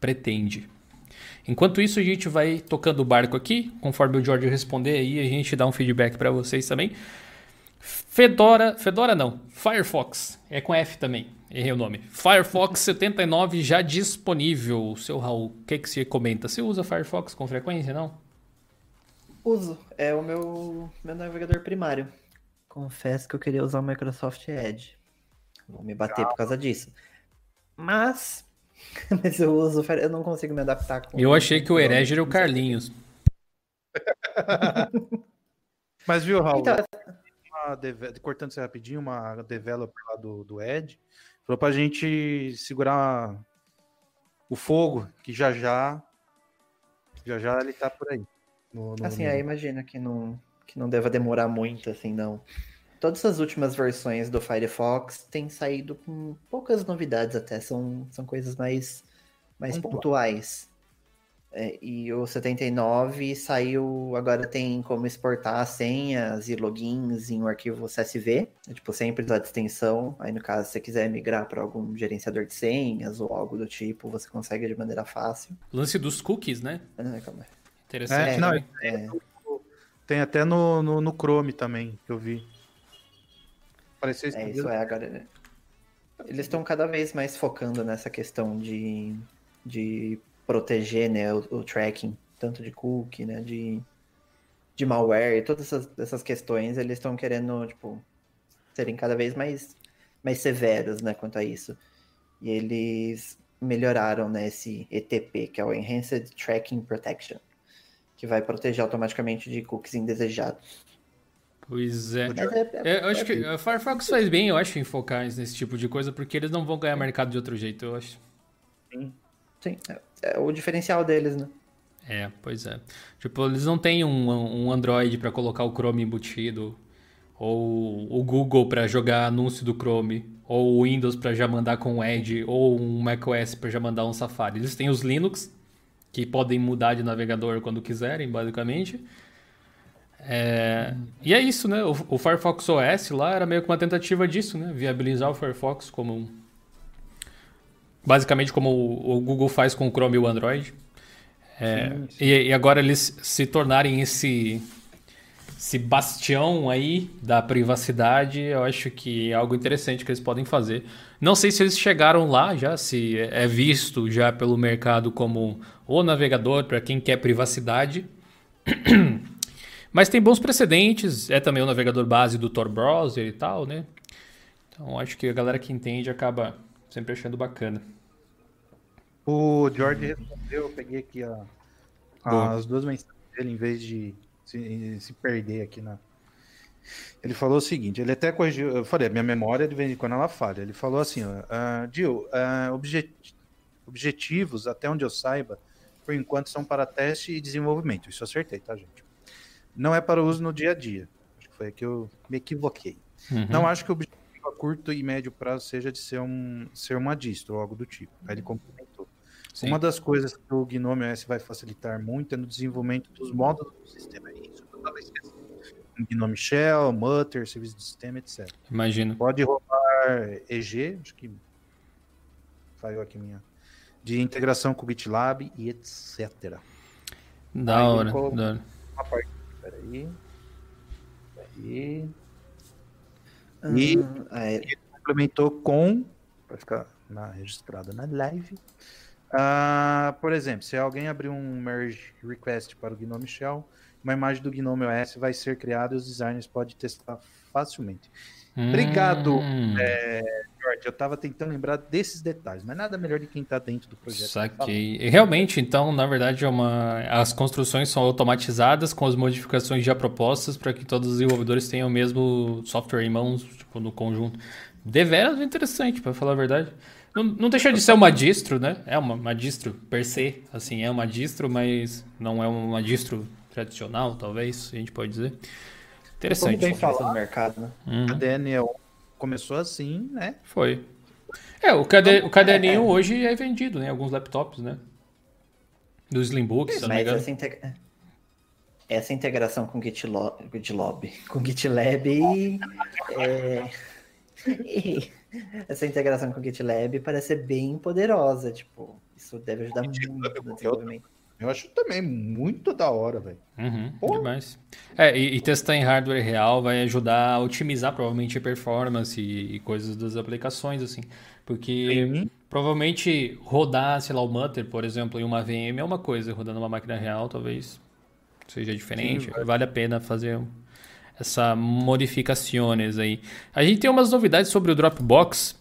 pretende? Enquanto isso, a gente vai tocando o barco aqui, conforme o George responder aí, a gente dá um feedback para vocês também. Fedora, Fedora não, Firefox, é com F também, errei o nome. Firefox 79 já disponível. Seu Raul, o que, que você comenta? Você usa Firefox com frequência, não? Uso, é o meu, meu navegador primário. Confesso que eu queria usar o Microsoft Edge. Vou me bater Calma. por causa disso. Mas Mas eu uso, eu não consigo me adaptar com. Eu achei que o herege era o Carlinhos. Mas viu, Raul? Então, cortando isso rapidinho, uma developer lá do, do Ed falou pra gente segurar o fogo, que já já já já ele tá por aí. No, no, assim, no... aí imagina que não, que não deva demorar muito, assim, não todas as últimas versões do Firefox têm saído com poucas novidades até, são, são coisas mais, mais pontuais. É, e o 79 saiu, agora tem como exportar senhas e logins em um arquivo CSV, é, tipo, sem precisar de extensão. Aí, no caso, se você quiser migrar para algum gerenciador de senhas ou algo do tipo, você consegue de maneira fácil. Lance dos cookies, né? É, Interessante. É, não, é, tem até no, no, no Chrome também, que eu vi. Pareceu é, isso é, agora. Eles estão cada vez mais focando nessa questão de, de proteger né, o, o tracking, tanto de cookie, né, de, de malware, todas essas, essas questões, eles estão querendo, tipo, serem cada vez mais, mais severos, né, quanto a isso. E eles melhoraram, né, esse ETP, que é o Enhanced Tracking Protection, que vai proteger automaticamente de cookies indesejados. Pois é. É, é. Eu acho que o Firefox faz bem, eu acho, em focar nesse tipo de coisa, porque eles não vão ganhar mercado de outro jeito, eu acho. Sim. Sim. É, o diferencial deles, né? É, pois é. Tipo, eles não têm um, um Android para colocar o Chrome embutido, ou o Google para jogar anúncio do Chrome, ou o Windows para já mandar com o Edge, ou um macOS para já mandar um Safari. Eles têm os Linux, que podem mudar de navegador quando quiserem, basicamente. É, e é isso, né? O, o, Firefox OS lá era meio que uma tentativa disso, né? Viabilizar o Firefox como. Basicamente como o, o Google faz com o Chrome e o Android. É, sim, sim. E, e, agora eles se tornarem esse, esse bastião aí da privacidade, eu acho que é algo interessante que eles podem fazer. Não sei se eles chegaram lá já, se é visto já pelo mercado como o navegador para quem quer privacidade. Mas tem bons precedentes, é também o navegador base do Tor Browser e tal, né? Então acho que a galera que entende acaba sempre achando bacana. O George respondeu, eu peguei aqui a, as duas mensagens dele em vez de se, se perder aqui na. Ele falou o seguinte, ele até corrigiu, eu falei, a minha memória de vez em quando ela falha. Ele falou assim, ó, uh, Gil, uh, objet, objetivos, até onde eu saiba, por enquanto são para teste e desenvolvimento. Isso eu acertei, tá, gente? Não é para uso no dia a dia. Acho que foi que eu me equivoquei. Uhum. Não acho que o objetivo a curto e médio prazo seja de ser, um, ser uma distro ou algo do tipo. Aí ele complementou. Sim. Uma das coisas que o Gnome OS vai facilitar muito é no desenvolvimento dos módulos do sistema. Isso eu estava esquecendo. Gnome Shell, Mutter, serviço de sistema, etc. Imagino. Pode rodar EG, acho que falhou aqui minha de integração com o GitLab e etc. Da Aí hora, da hora. Uma parte, peraí. Peraí. E ah, ele complementou com, para ficar na, registrada na live, uh, por exemplo, se alguém abrir um merge request para o Gnome Shell, uma imagem do Gnome OS vai ser criada e os designers podem testar facilmente. Hum. Obrigado, é, George. Eu estava tentando lembrar desses detalhes, mas nada melhor de quem está dentro do projeto. Saquei. E realmente, então, na verdade, é uma... as construções são automatizadas com as modificações já propostas para que todos os desenvolvedores tenham o mesmo software em mãos, tipo, no conjunto. Deveras interessante, para falar a verdade. Não, não deixa de ser uma distro, né? É uma, uma distro per se, assim, é uma distro, mas não é uma distro tradicional, talvez, a gente pode dizer. Interessante. bem falar no mercado, né? Uhum. A Daniel começou assim, né? Foi. É, o, cade... o caderninho é, é. hoje é vendido, né? Alguns laptops, né? Do Slimbook, se não me engano. Essa, integra... essa integração com GitLab, GitLab com GitLab é... essa integração com GitLab parece ser bem poderosa, tipo, isso deve ajudar muito no desenvolvimento. Eu acho também muito da hora, velho. Uhum, demais. É, e, e, testar em hardware real vai ajudar a otimizar provavelmente a performance e, e coisas das aplicações, assim. Porque Sim. provavelmente rodar, sei lá, o Mutter, por exemplo, em uma VM é uma coisa, rodando uma máquina real talvez seja diferente. Sim, vale a pena fazer essa modificações aí. A gente tem umas novidades sobre o Dropbox.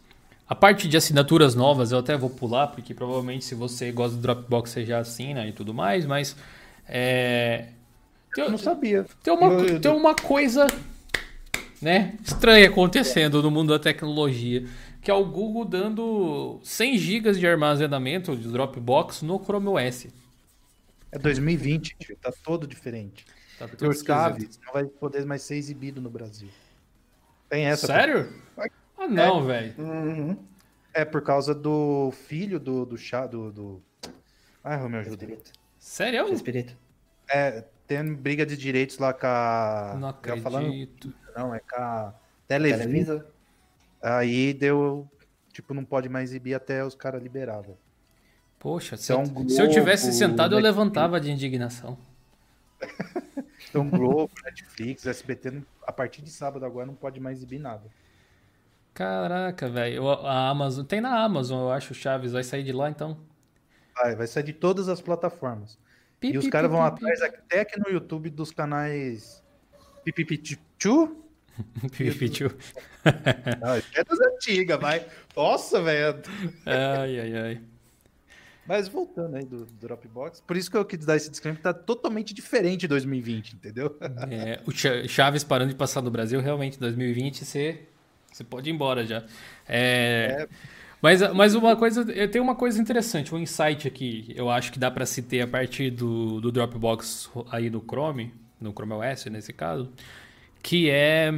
A parte de assinaturas novas eu até vou pular, porque provavelmente se você gosta do Dropbox você já assina e tudo mais, mas. É... Tem, eu não sabia. Tem uma, eu, eu... tem uma coisa né, estranha acontecendo no mundo da tecnologia, que é o Google dando 100 GB de armazenamento de Dropbox no Chrome OS. É 2020, tio, tá todo diferente. Tá tudo Scav não vai poder mais ser exibido no Brasil. Tem essa. Sério? Pra... Ah, não, é, velho. Uhum. É por causa do filho do, do chá do, do. Ai, Romeu, ajuda. Sério? Espírito. É, tem briga de direitos lá com a. Não acredito. Falando... Não, é com a Televisa. Aí deu. Tipo, não pode mais exibir até os caras liberarem. Poxa, se, então, eu, Globo, se eu tivesse sentado, eu levantava de indignação. então, Globo, Netflix, SBT, a partir de sábado agora não pode mais exibir nada. Caraca, velho. A Amazon. Tem na Amazon, eu acho, Chaves. Vai sair de lá então? Vai, vai sair de todas as plataformas. Pi, e os caras vão pi, atrás até aqui no YouTube dos canais Pipipichu. Pipipichu. é das antigas, vai. Nossa, velho. Ai, ai, ai. Mas voltando aí do, do, Dropbox, por isso que eu quis dar esse disclaimer, tá totalmente diferente de 2020, entendeu? É, o Chaves parando de passar no Brasil, realmente, 2020 ser você pode ir embora já. É... é... Mas, mas uma coisa, eu tenho uma coisa interessante, um insight aqui, eu acho que dá para se ter a partir do, do Dropbox aí no Chrome, no Chrome OS nesse caso, que é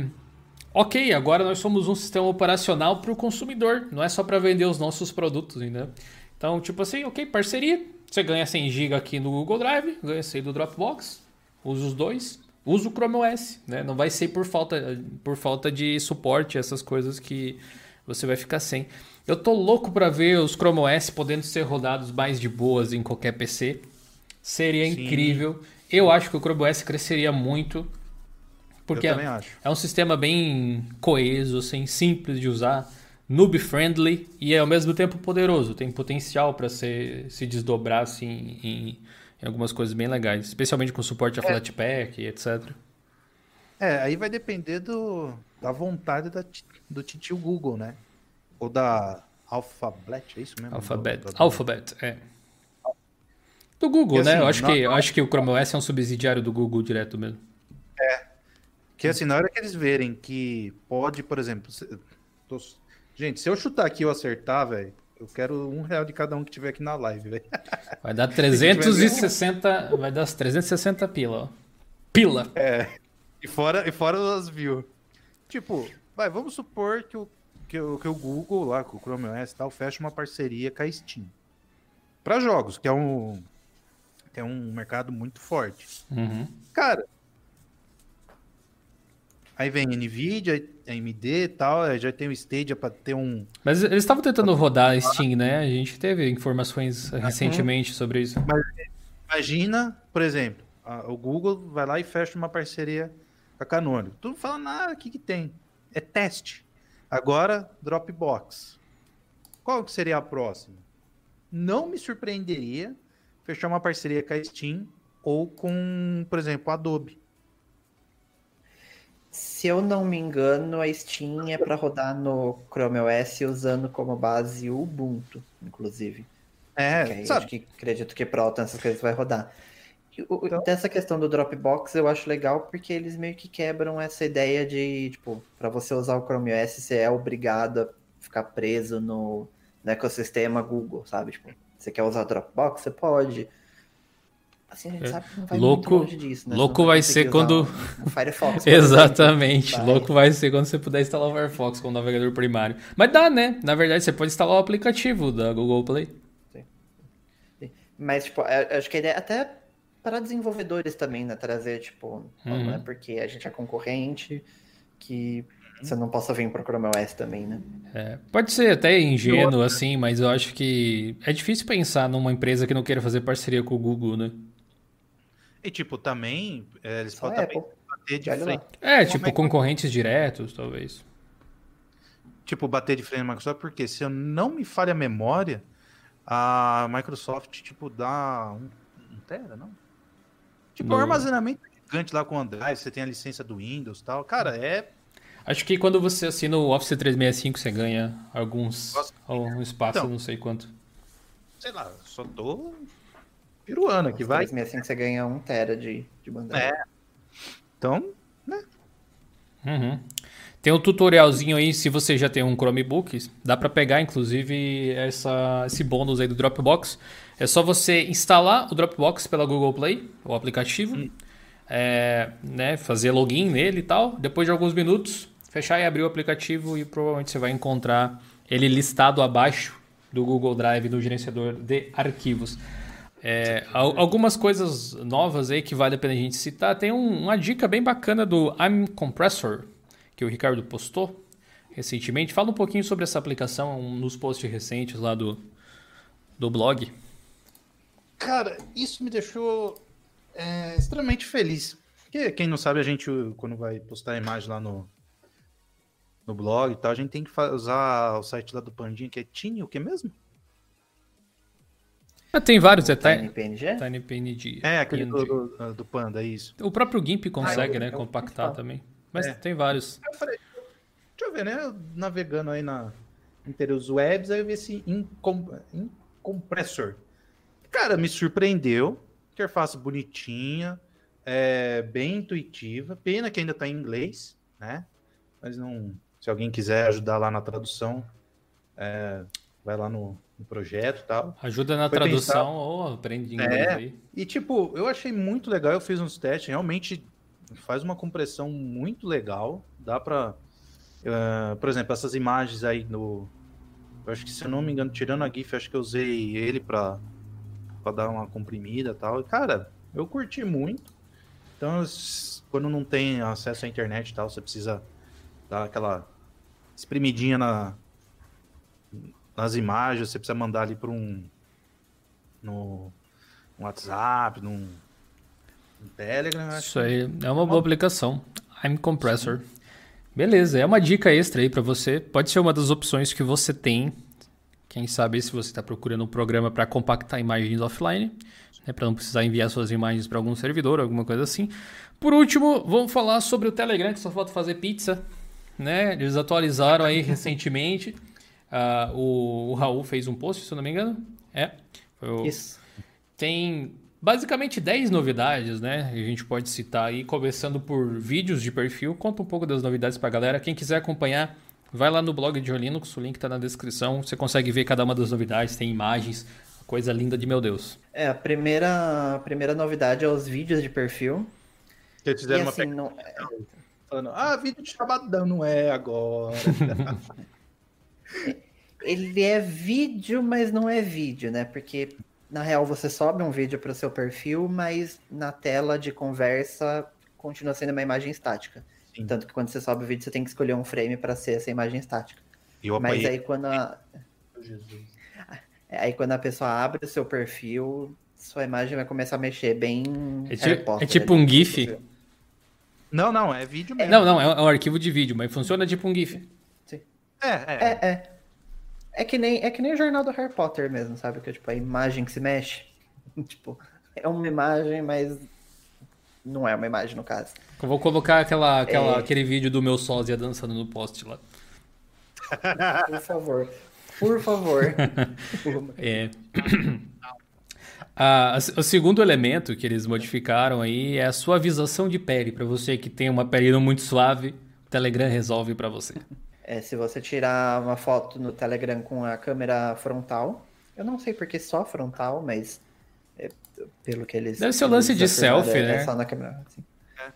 ok, agora nós somos um sistema operacional para o consumidor, não é só para vender os nossos produtos, entendeu? Então, tipo assim, ok, parceria, você ganha 100 GB aqui no Google Drive, ganha 100 do Dropbox, usa os dois, usa o Chrome OS, né? Não vai ser por falta, por falta de suporte, essas coisas que você vai ficar sem. Eu tô louco para ver os Chrome OS podendo ser rodados mais de boas em qualquer PC. Seria Sim. incrível. Eu acho que o Chrome OS cresceria muito. Porque é, é, um sistema bem coeso, assim, simples de usar, noob friendly e ao mesmo tempo poderoso. Tem potencial para se desdobrar assim, em, em algumas coisas bem legais, especialmente com suporte a é. Flatpak e etc. É, aí vai depender do, da vontade da, do titio Google, né? Ou da Alphabet, é isso mesmo? Alphabet, do, do... Alphabet, é. Do Google, né? assim, né? Eu acho, que, eu acho que o Chrome OS é um subsidiário do Google direto mesmo. É. Que assim, na hora que eles verem que pode, por exemplo. Se, tô, gente, se eu chutar aqui e eu acertar, velho, eu quero um real de cada um que tiver aqui na live, velho. Vai dar 360. vai dar 360 pila, ó. Pila! É. E fora, e fora as views. Tipo, vai, vamos supor que o, que, o, que o Google lá, com o Chrome OS e tal, fecha uma parceria com a Steam. Para jogos, que é um, que é um mercado muito forte. Uhum. Cara, aí vem Nvidia, AMD e tal, já tem o Stadia para ter um... Mas eles estavam tentando rodar a Steam, né? A gente teve informações recentemente sobre isso. Mas imagina, por exemplo, a, o Google vai lá e fecha uma parceria com a Canônico. Tu não fala nada, o que que tem? É teste. Agora, Dropbox. Qual que seria a próxima? Não me surpreenderia fechar uma parceria com a Steam ou com, por exemplo, a Adobe. Se eu não me engano, a Steam é para rodar no Chrome OS usando como base o Ubuntu, inclusive. É, que acho que acredito que Proton essas coisas vai rodar. Então... Dessa questão do Dropbox eu acho legal porque eles meio que quebram essa ideia de, tipo, para você usar o Chrome OS, você é obrigado a ficar preso no, no ecossistema Google, sabe? Tipo, você quer usar o Dropbox, você pode. Assim, a gente é. sabe que não vai louco, muito longe disso, né? Louco vai ser quando. O Firefox. Exatamente. Exemplo, louco vai ser quando você puder instalar o Firefox como navegador primário. Mas dá, né? Na verdade, você pode instalar o aplicativo da Google Play. Sim. Sim. Mas, tipo, acho que a ideia até para desenvolvedores também, né? Trazer, tipo, uhum. não é porque a gente é concorrente que você não possa vir para o Chrome OS também, né? É, pode ser até ingênuo, assim, mas eu acho que é difícil pensar numa empresa que não queira fazer parceria com o Google, né? E, tipo, também, é, eles podem bater de frente. É, tipo, concorrentes diretos, talvez. Tipo, bater de frente na Microsoft, porque se eu não me falha a memória, a Microsoft, tipo, dá um, um tera, não? Tipo, no... um armazenamento gigante lá com o Android, você tem a licença do Windows e tal. Cara, é. Acho que quando você assina o Office 365, você ganha alguns. algum espaço, então, não sei quanto. Sei lá, só tô piruando aqui, vai. 365 você ganha um tera de, de banda. É. Então, né? Uhum. Tem um tutorialzinho aí, se você já tem um Chromebook, dá para pegar inclusive essa, esse bônus aí do Dropbox. É só você instalar o Dropbox pela Google Play, o aplicativo, hum. é, né, fazer login nele e tal. Depois de alguns minutos, fechar e abrir o aplicativo e provavelmente você vai encontrar ele listado abaixo do Google Drive no gerenciador de arquivos. É, algumas coisas novas aí que vale a pena a gente citar. Tem um, uma dica bem bacana do I'm Compressor, que o Ricardo postou recentemente. Fala um pouquinho sobre essa aplicação nos posts recentes lá do, do blog. Cara, isso me deixou é, extremamente feliz. Porque, quem não sabe, a gente, quando vai postar a imagem lá no, no blog e tal, a gente tem que usar o site lá do Pandinha, que é Tiny, o que mesmo? Ah, tem vários, é TinyPNG? TinyPNG. É, aquele do, do, do, Panda, é isso. O próprio GIMP consegue, ah, né, compactar também. Mas é. tem vários. Eu falei, deixa eu ver, né, navegando aí na os webs, aí eu vi esse incompressor. Cara, me surpreendeu. Interface bonitinha, é, bem intuitiva. Pena que ainda está em inglês, né? Mas não. Se alguém quiser ajudar lá na tradução, é, vai lá no, no projeto e tal. Ajuda na Foi tradução pensar... ou aprende inglês é, aí. E tipo, eu achei muito legal. Eu fiz uns testes, realmente faz uma compressão muito legal. Dá para, uh, por exemplo, essas imagens aí no, eu acho que se eu não me engano, tirando a GIF, acho que eu usei ele para para dar uma comprimida e tal. E, cara, eu curti muito. Então, quando não tem acesso à internet e tal, você precisa dar aquela espremidinha na, nas imagens, você precisa mandar ali para um no, no, WhatsApp, num, no Telegram. Isso aí é uma boa aplicação. I'm Compressor. Sim. Beleza, é uma dica extra aí para você. Pode ser uma das opções que você tem quem sabe se você está procurando um programa para compactar imagens offline, né, para não precisar enviar suas imagens para algum servidor, alguma coisa assim. Por último, vamos falar sobre o Telegram, que só falta fazer pizza. Né? Eles atualizaram aí recentemente. Uh, o, o, Raul fez um post, se eu não me engano. É. O... Isso. Tem basicamente 10 novidades, né? A gente pode citar aí, começando por vídeos de perfil. Conta um pouco das novidades pra galera. Quem quiser acompanhar, vai lá no blog de Linux, o link tá na descrição. Você consegue ver cada uma das novidades, tem imagens, coisa linda de meu Deus. É, a primeira, a primeira novidade é os vídeos de perfil. Que eles fizeram e, uma assim, não... falando, ah, vídeo de chabadão não é agora. Ele é vídeo, mas não é vídeo, né? Porque na real você sobe um vídeo para o seu perfil, mas na tela de conversa continua sendo uma imagem estática. Sim. Tanto que quando você sobe o vídeo você tem que escolher um frame para ser essa imagem estática. mas aí quando a... Jesus. Aí quando a pessoa abre o seu perfil, sua imagem vai começar a mexer bem. É, ti Potter, é tipo um GIF? Não, não, é vídeo mesmo. Não, não, é um arquivo de vídeo, mas funciona tipo um GIF. É, é. É, é. É que, nem, é que nem o jornal do Harry Potter mesmo, sabe? Que é tipo a imagem que se mexe. tipo, é uma imagem, mas não é uma imagem no caso. Eu vou colocar aquela, aquela, é... aquele vídeo do meu sósia dançando no post lá. Por favor. Por favor. é. Ah, o segundo elemento que eles modificaram aí é a suavização de pele. Para você que tem uma pele não muito suave, o Telegram resolve para você. É, se você tirar uma foto no Telegram com a câmera frontal, eu não sei porque só frontal, mas é, pelo que eles. Deve ser o lance de selfie, é, né? É só na câmera. Sim.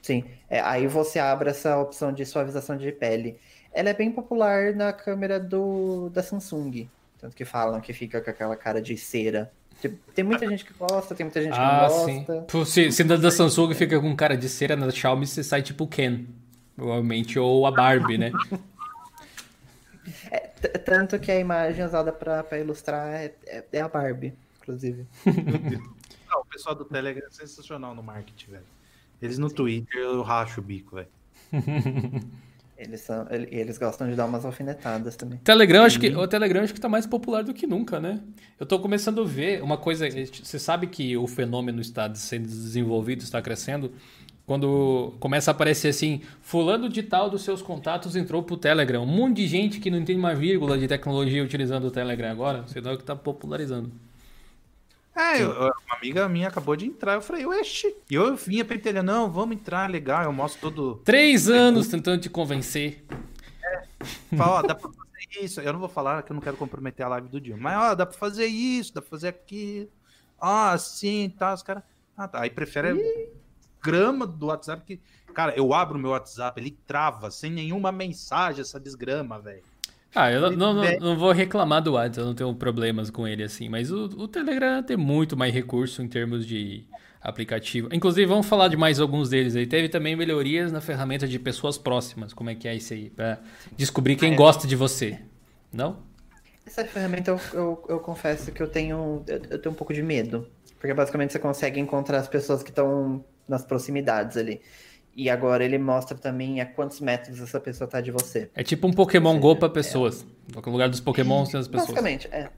Sim. É, aí você abre essa opção de suavização de pele ela é bem popular na câmera do, da Samsung. Tanto que falam que fica com aquela cara de cera. Tem muita gente que gosta, tem muita gente que ah, não gosta. Sim. Se, se da Samsung fica com cara de cera, na Xiaomi você sai tipo Ken. Provavelmente, ou a Barbie, né? É, tanto que a imagem usada para ilustrar é, é, é, a Barbie, inclusive. Não, o pessoal do Telegram é sensacional no marketing, velho. Eles no Twitter eu racho o bico, velho. Eles, são, eles gostam de dar umas alfinetadas também. Telegram, acho que, o Telegram acho que tá mais popular do que nunca, né? Eu tô começando a ver uma coisa. Você sabe que o fenômeno está sendo desenvolvido, está crescendo. Quando começa a aparecer assim, fulano de tal dos seus contatos entrou pro Telegram. Um monte de gente que não entende uma vírgula de tecnologia utilizando o Telegram agora. Você dá o que tá popularizando. É, eu, uma amiga minha acabou de entrar, eu falei, oxe. E eu vinha pentelhando, não, vamos entrar, legal, eu mostro todo. Três anos tentando te convencer. É. Fala, ó, dá pra fazer isso. Eu não vou falar que eu não quero comprometer a live do dia. Mas, ó, dá pra fazer isso, dá pra fazer aquilo. Ah, assim, tá, os caras. Ah, tá. Aí prefere grama do WhatsApp que. Cara, eu abro o meu WhatsApp, ele trava sem nenhuma mensagem, essa desgrama, velho. Ah, eu não, não, não, vou reclamar do WhatsApp, eu não tenho problemas com ele assim, mas o, o Telegram tem muito mais recurso em termos de aplicativo. Inclusive, vamos falar de mais alguns deles aí. Teve também melhorias na ferramenta de pessoas próximas. Como é que é isso aí? Pra descobrir quem ah, é. gosta de você. Não? Essa ferramenta eu, eu, eu confesso que eu tenho, eu, eu tenho um pouco de medo. Porque basicamente você consegue encontrar as pessoas que estão nas proximidades ali. E agora ele mostra também a quantos metros essa pessoa tá de você. É tipo um Pokémon Go para pessoas. É. No lugar dos Pokémons tem as pessoas. Basicamente, é.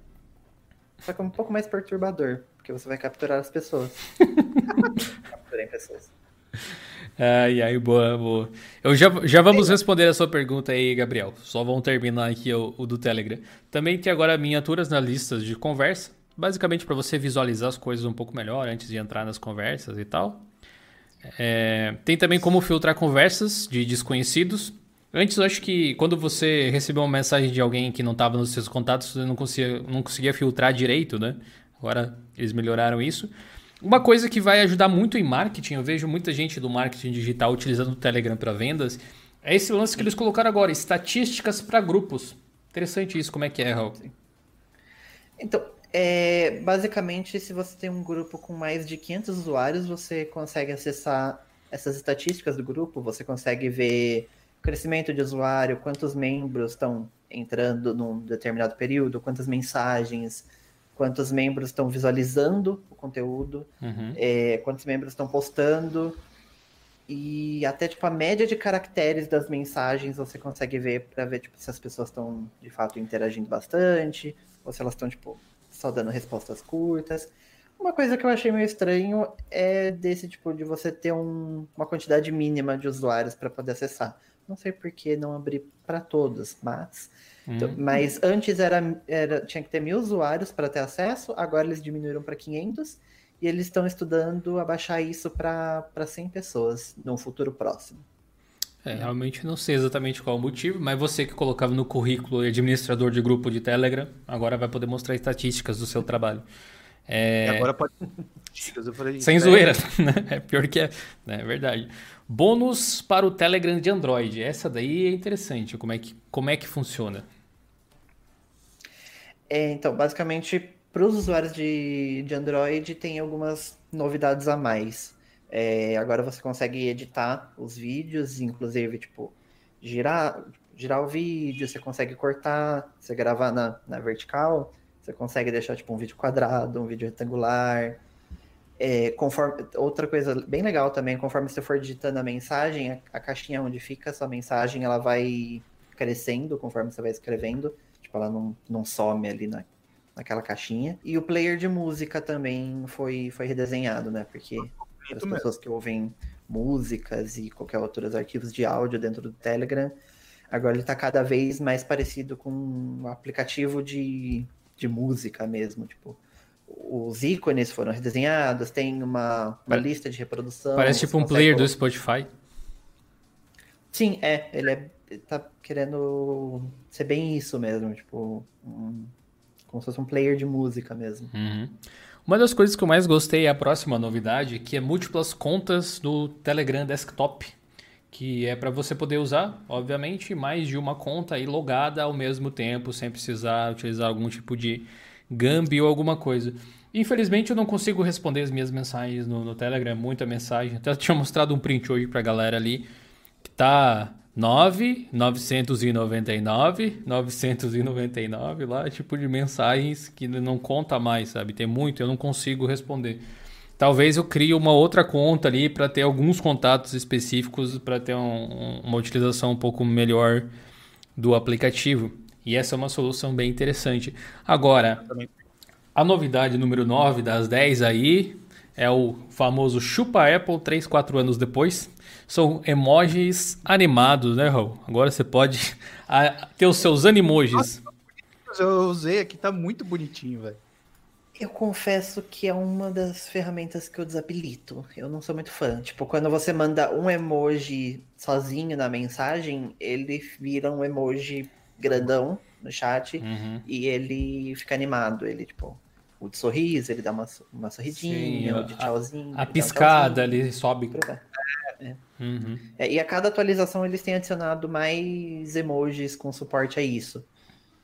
Só que é um pouco mais perturbador, porque você vai capturar as pessoas. Capturem pessoas. Ai, ai, boa, boa. Eu já, já vamos responder a sua pergunta aí, Gabriel. Só vamos terminar aqui o, o do Telegram. Também tem agora miniaturas na lista de conversa. Basicamente para você visualizar as coisas um pouco melhor antes de entrar nas conversas e tal. É, tem também como filtrar conversas de desconhecidos. Antes, eu acho que quando você recebeu uma mensagem de alguém que não estava nos seus contatos, você não conseguia, não conseguia filtrar direito, né? Agora eles melhoraram isso. Uma coisa que vai ajudar muito em marketing, eu vejo muita gente do marketing digital utilizando o Telegram para vendas, é esse lance que eles colocaram agora, estatísticas para grupos. Interessante isso, como é que é, Raul? Então, é, basicamente, se você tem um grupo com mais de 500 usuários, você consegue acessar essas estatísticas do grupo, você consegue ver crescimento de usuário, quantos membros estão entrando num determinado período, quantas mensagens, quantos membros estão visualizando o conteúdo, uhum. é, quantos membros estão postando, e até tipo a média de caracteres das mensagens você consegue ver para ver tipo, se as pessoas estão de fato interagindo bastante, ou se elas estão tipo só dando respostas curtas. Uma coisa que eu achei meio estranho é desse tipo de você ter um, uma quantidade mínima de usuários para poder acessar. Não sei por que não abrir para todos, mas hum. mas antes era, era tinha que ter mil usuários para ter acesso, agora eles diminuíram para 500 e eles estão estudando abaixar isso para 100 pessoas num futuro próximo. É, realmente não sei exatamente qual o motivo, mas você que colocava no currículo administrador de grupo de Telegram, agora vai poder mostrar estatísticas do seu trabalho. É... agora pode. Falei, Sem zoeira, né? É pior que é, né? é verdade. Bônus para o Telegram de Android. Essa daí é interessante. Como é que, como é que funciona? É, então, basicamente, para os usuários de, de Android, tem algumas novidades a mais. É, agora você consegue editar os vídeos, inclusive, tipo, girar, girar o vídeo, você consegue cortar, você gravar na, na vertical, você consegue deixar tipo um vídeo quadrado, um vídeo retangular. É, conforme outra coisa bem legal também, conforme você for digitando a mensagem, a, a caixinha onde fica a sua mensagem, ela vai crescendo conforme você vai escrevendo. Tipo, ela não, não some ali na, naquela caixinha. E o player de música também foi, foi redesenhado, né? Porque para as pessoas que ouvem músicas e qualquer outros arquivos de áudio dentro do Telegram. Agora ele está cada vez mais parecido com um aplicativo de, de música mesmo, tipo os ícones foram redesenhados, tem uma, uma lista de reprodução. Parece tipo um player do Spotify. Sim, é, ele é, tá querendo ser bem isso mesmo, tipo, um, como se fosse um player de música mesmo. Uhum. Uma das coisas que eu mais gostei é a próxima novidade, que é múltiplas contas do Telegram Desktop, que é para você poder usar, obviamente, mais de uma conta e logada ao mesmo tempo, sem precisar utilizar algum tipo de Gambi ou alguma coisa. Infelizmente eu não consigo responder as minhas mensagens no, no Telegram, muita mensagem. Até tinha mostrado um print hoje pra galera ali, que tá 9, 999, 999 lá, tipo de mensagens que não conta mais, sabe? Tem muito, eu não consigo responder. Talvez eu crie uma outra conta ali para ter alguns contatos específicos, para ter um, uma utilização um pouco melhor do aplicativo. E essa é uma solução bem interessante. Agora, a novidade número 9 das 10 aí é o famoso Chupa Apple 3, 4 anos depois. São emojis animados, né, Raul? Agora você pode ter os seus animojis. Eu usei aqui, tá muito bonitinho, velho. Eu confesso que é uma das ferramentas que eu desabilito. Eu não sou muito fã. Tipo, quando você manda um emoji sozinho na mensagem, ele vira um emoji grandão no chat uhum. e ele fica animado. Ele, tipo, o de sorriso, ele dá uma, uma sorridinha, Sim, o de tchauzinho. A, a piscada, um ele sobe. Uhum. É, e a cada atualização eles têm adicionado mais emojis com suporte a isso.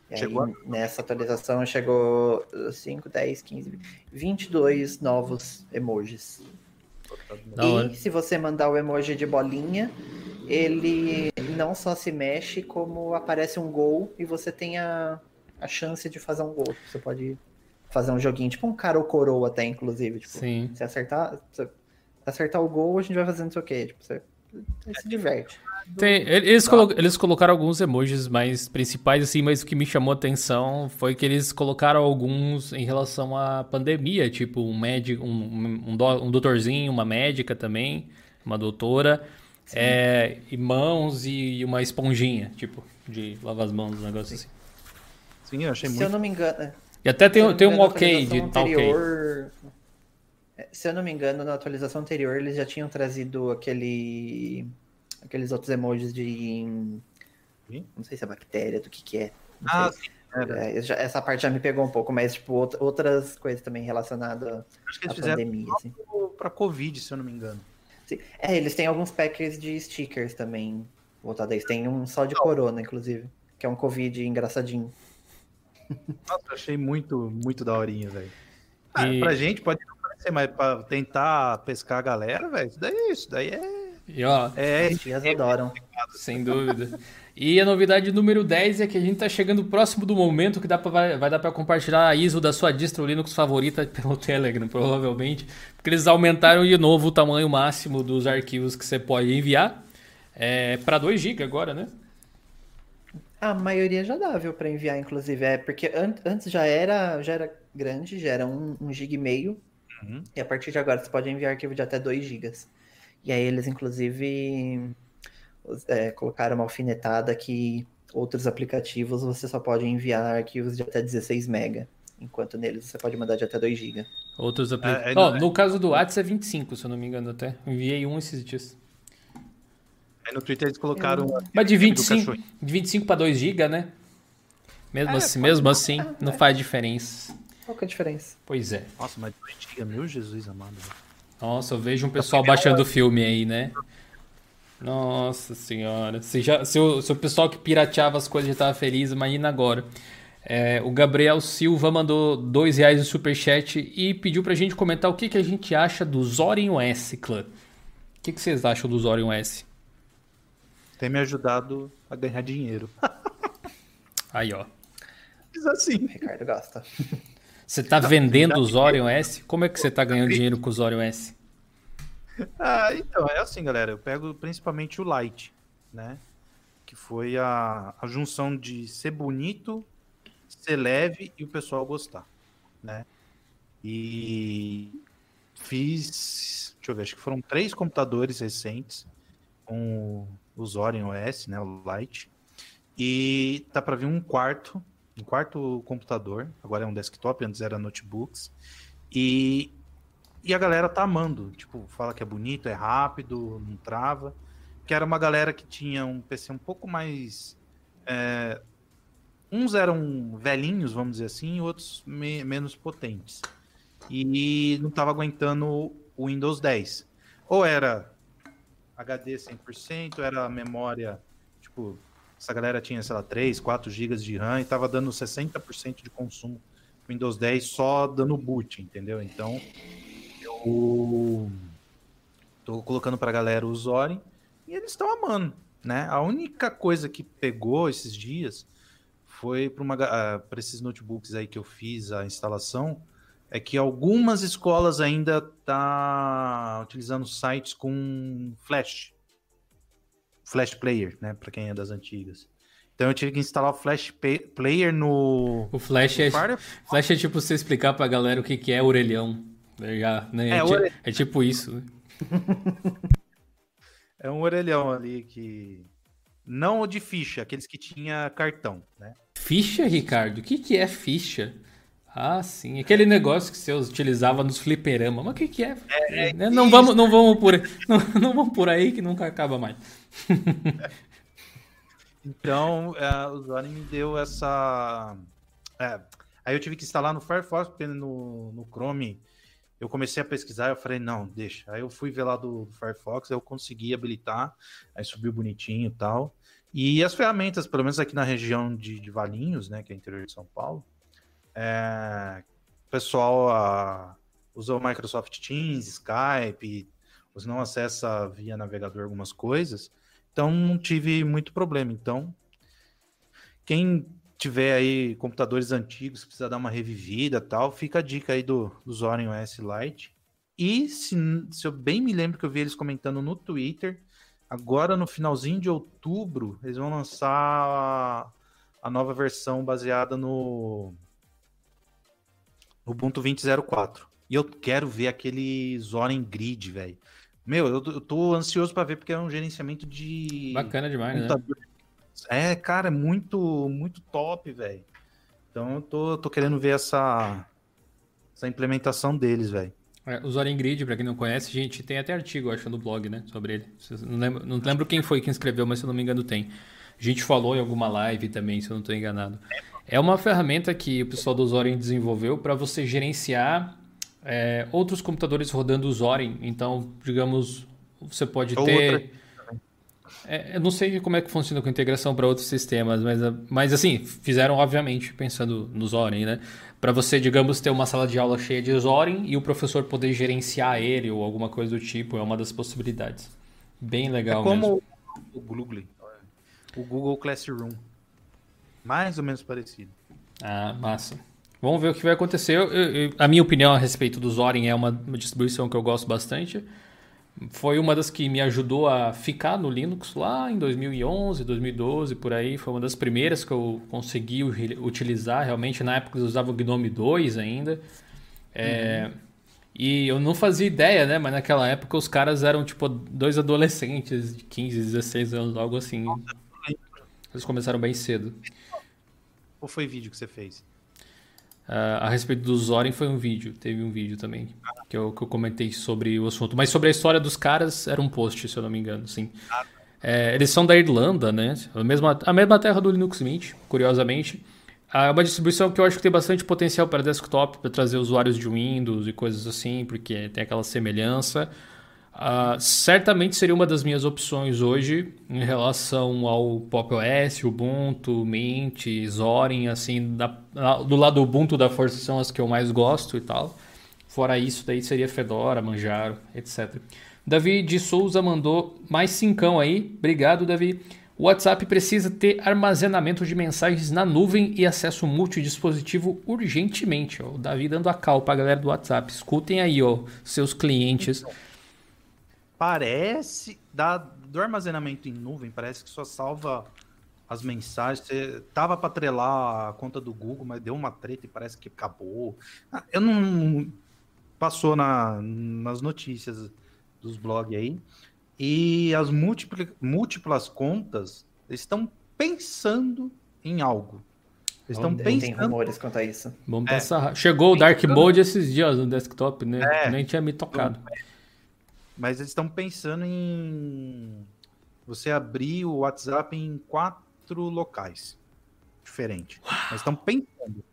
E chegou aí, a... nessa atualização chegou 5, 10, 15, 22 novos emojis. e se você mandar o emoji de bolinha, ele não só se mexe, como aparece um gol e você tem a, a chance de fazer um gol. Você pode fazer um joguinho, tipo um cara ou coroa até, inclusive. Tipo, Sim. Se acertar, acertar o gol, a gente vai fazendo não sei o quê. Tipo, você, você se diverte. Tem, eles, colo eles colocaram alguns emojis mais principais, assim, mas o que me chamou a atenção foi que eles colocaram alguns em relação à pandemia, tipo um médico, um, um, um doutorzinho, uma médica também, uma doutora, é, e mãos e uma esponjinha, tipo, de lavar as mãos, um negócio Sim. assim. Sim, eu achei Se muito. Se eu não me engano. E até tem, tem um ok de anterior, tá ok. Se eu não me engano, na atualização anterior eles já tinham trazido aquele. aqueles outros emojis de. Não sei se é bactéria, do que que é. ah, sim. É, já, essa parte já me pegou um pouco, mas tipo, outras coisas também relacionadas Acho que eles à pandemia. Assim. Pra Covid, se eu não me engano. Sim. É, eles têm alguns packs de stickers também voltados a isso. Tem um só de corona, inclusive, que é um Covid engraçadinho. Nossa, achei muito, muito daorinha, velho. Ah, e... Pra gente pode não parecer, mas pra tentar pescar a galera, velho, isso daí é isso, daí é. E ó, é, as tias é, adoram. Sem dúvida. E a novidade número 10 é que a gente tá chegando próximo do momento que dá pra, vai, vai dar para compartilhar a ISO da sua distro Linux favorita pelo Telegram, provavelmente. Porque eles aumentaram de novo o tamanho máximo dos arquivos que você pode enviar. É, para 2 GB agora, né? A maioria já dá, viu, para enviar, inclusive. É porque an antes já era, já era grande, já era um, um gig e meio. Uhum. E a partir de agora você pode enviar arquivo de até 2 gigas. E aí eles, inclusive, é, colocaram uma alfinetada que outros aplicativos você só pode enviar arquivos de até 16 mega. Enquanto neles você pode mandar de até 2 GB. Outros aplicativos. É, oh, é... No caso do WhatsApp é 25, se eu não me engano até. Enviei um esses dias. Aí no Twitter eles colocaram. Mas de 25, de 25 para 2 GB, né? Mesmo é, assim, mesmo assim, não faz diferença. Qual que é a diferença? Pois é. Nossa, mas 2 GB, meu Jesus amado. Nossa, eu vejo um pessoal baixando o filme aí, né? Nossa senhora. Se, já, se, o, se o pessoal que pirateava as coisas já tava feliz, imagina agora. É, o Gabriel Silva mandou dois reais no superchat e pediu pra gente comentar o que, que a gente acha do Zorion S, clã. O que, que vocês acham do Zorion S? Tem me ajudado a ganhar dinheiro. Aí, ó. Diz assim. O Ricardo gosta. Você tá vendendo o Zorion S? Como é que você tá ganhando dinheiro com o Zorion S? Ah, então, é assim, galera. Eu pego principalmente o Light, né? Que foi a, a junção de ser bonito, ser leve e o pessoal gostar, né? E fiz, deixa eu ver, acho que foram três computadores recentes com o Zorion OS, né, o Lite. E tá para vir um quarto, um quarto computador, agora é um desktop, antes era notebooks. E e a galera tá amando, tipo, fala que é bonito, é rápido, não trava. Que era uma galera que tinha um PC um pouco mais é, uns eram velhinhos, vamos dizer assim, outros me menos potentes. E não estava aguentando o Windows 10. Ou era HD 100%, era memória, tipo, essa galera tinha, sei lá, 3, 4 GB de RAM e estava dando 60% de consumo Windows 10 só dando boot, entendeu? Então, eu tô colocando pra galera o Zorin e eles estão amando, né? A única coisa que pegou esses dias foi para uh, esses notebooks aí que eu fiz a instalação, é que algumas escolas ainda tá utilizando sites com Flash, Flash Player, né, para quem é das antigas. Então eu tive que instalar o Flash Player no. O Flash no é, Flash é tipo você explicar pra galera o que, que é orelhão. Já, né? É, é, orelhão. é tipo isso. Né? é um orelhão ali que. Não o de ficha, aqueles que tinha cartão, né? Ficha, Ricardo? O que, que é ficha? Ah, sim. Aquele negócio que você utilizava nos fliperama. Mas o que, que é? é, é não, vamos, não, vamos por, não, não vamos por aí que nunca acaba mais. então, é, o Zone me deu essa. É, aí eu tive que instalar no Firefox, porque no, no Chrome eu comecei a pesquisar. Eu falei, não, deixa. Aí eu fui ver lá do, do Firefox, eu consegui habilitar, aí subiu bonitinho e tal. E as ferramentas, pelo menos aqui na região de, de Valinhos, né, que é interior de São Paulo, é, o pessoal a, usa o Microsoft Teams, Skype, você não acessa via navegador algumas coisas, então não tive muito problema. Então, quem tiver aí computadores antigos, precisa dar uma revivida tal, fica a dica aí do, do Zorin OS Lite. E se, se eu bem me lembro que eu vi eles comentando no Twitter, Agora, no finalzinho de outubro, eles vão lançar a, nova versão baseada no Ubuntu 20.04. E eu quero ver aquele Zorin Grid, velho. Meu, eu, eu tô ansioso para ver porque é um gerenciamento de. Bacana demais, né? É, cara, é muito, muito top, velho. Então eu tô, tô querendo ver essa, essa implementação deles, velho. É, o Zorin Grid, pra quem não conhece, gente, tem até artigo, acho, no blog, né, sobre ele. Não lembro, não lembro quem foi quem escreveu, mas se eu não me engano tem. A gente falou em alguma live também, se eu não estou enganado. É uma ferramenta que o pessoal do Zorin desenvolveu para você gerenciar é, outros computadores rodando o Zorin. Então, digamos, você pode ter... É, eu não sei como é que funciona com integração para outros sistemas, mas, mas assim, fizeram obviamente pensando no Zorin, né? para você, digamos, ter uma sala de aula cheia de Zorin e o professor poder gerenciar ele ou alguma coisa do tipo, é uma das possibilidades. Bem legal é como mesmo. o Google, o Google Classroom. Mais ou menos parecido. Ah, massa. Vamos ver o que vai acontecer. Eu, eu, a minha opinião a respeito do Zorin é uma, distribuição que eu gosto bastante foi uma das que me ajudou a ficar no Linux lá em 2011, 2012, por aí. Foi uma das primeiras que eu consegui utilizar. Realmente, na época eu usava o Gnome 2 ainda. É, uhum. E eu não fazia ideia, né? Mas naquela época os caras eram tipo dois adolescentes de 15, 16 anos, algo assim. Eles começaram bem cedo. Qual foi vídeo que você fez? Uh, a respeito do Zorin foi um vídeo, teve um vídeo também que eu, que eu comentei sobre o assunto. Mas sobre a história dos caras era um post, se eu não me engano, sim. É, eles são da Irlanda, né? A mesma, a mesma terra do Linux Mint, curiosamente. É uma distribuição que eu acho que tem bastante potencial para desktop, para trazer usuários de Windows e coisas assim, porque tem aquela semelhança. Uh, certamente seria uma das minhas opções hoje em relação ao Pop OS, Ubuntu, Mint, Zorin, assim, da, do lado Ubuntu da força são as que eu mais gosto e tal. Fora isso, daí seria Fedora, Manjaro, etc. Davi de Souza mandou mais cincão aí. Obrigado, Davi. O WhatsApp precisa ter armazenamento de mensagens na nuvem e acesso multidispositivo urgentemente. O Davi dando a cal para a galera do WhatsApp. Escutem aí, ó, seus clientes. Parece da, do armazenamento em nuvem, parece que só salva as mensagens. Você tava para atrelar a conta do Google, mas deu uma treta e parece que acabou. Ah, eu não passou na, nas notícias dos blogs aí. E as múltiplas, múltiplas contas estão pensando em algo. estão pensando. Tem rumores quanto a isso. Vamos é. pensar. Chegou o Dark Mode esses dias no desktop, né? É. Nem tinha me tocado. Mas eles estão pensando em você abrir o WhatsApp em quatro locais diferentes. Mas estão pensando.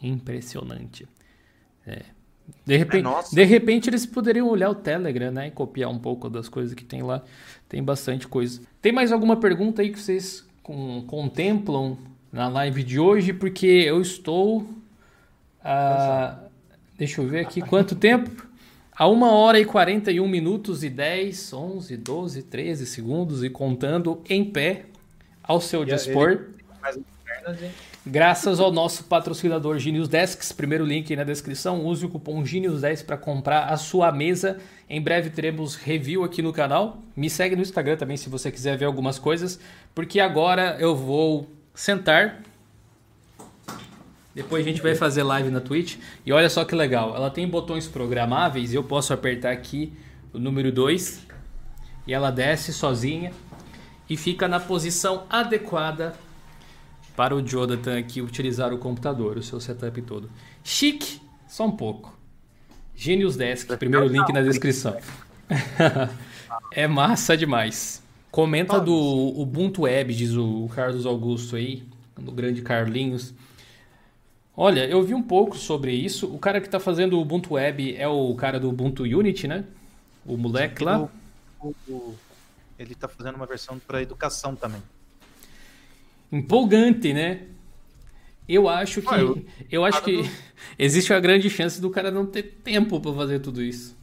Impressionante. É. De repente, é de repente eles poderiam olhar o Telegram, né? E copiar um pouco das coisas que tem lá. Tem bastante coisa. Tem mais alguma pergunta aí que vocês com, contemplam na live de hoje? Porque eu estou. Ah, deixa eu ver aqui quanto tempo. A 1 hora e 41 minutos e 10, 11, 12, 13 segundos e contando em pé ao seu e dispor. Ele... Graças ao nosso patrocinador Genius Desks, primeiro link aí na descrição, use o cupom Genius10 para comprar a sua mesa. Em breve teremos review aqui no canal. Me segue no Instagram também se você quiser ver algumas coisas, porque agora eu vou sentar depois a gente vai fazer live na Twitch. E olha só que legal. Ela tem botões programáveis eu posso apertar aqui o número 2 e ela desce sozinha e fica na posição adequada para o Jonathan aqui utilizar o computador, o seu setup todo. Chique, só um pouco. Genius Desk, primeiro link na descrição. é massa demais. Comenta do Ubuntu Web, diz o Carlos Augusto aí, do grande Carlinhos. Olha, eu vi um pouco sobre isso. O cara que está fazendo o Ubuntu Web é o cara do Ubuntu Unity, né? O moleque lá. O, o, ele está fazendo uma versão para educação também. Empolgante, né? Eu acho que, ah, eu, eu acho que do... existe uma grande chance do cara não ter tempo para fazer tudo isso.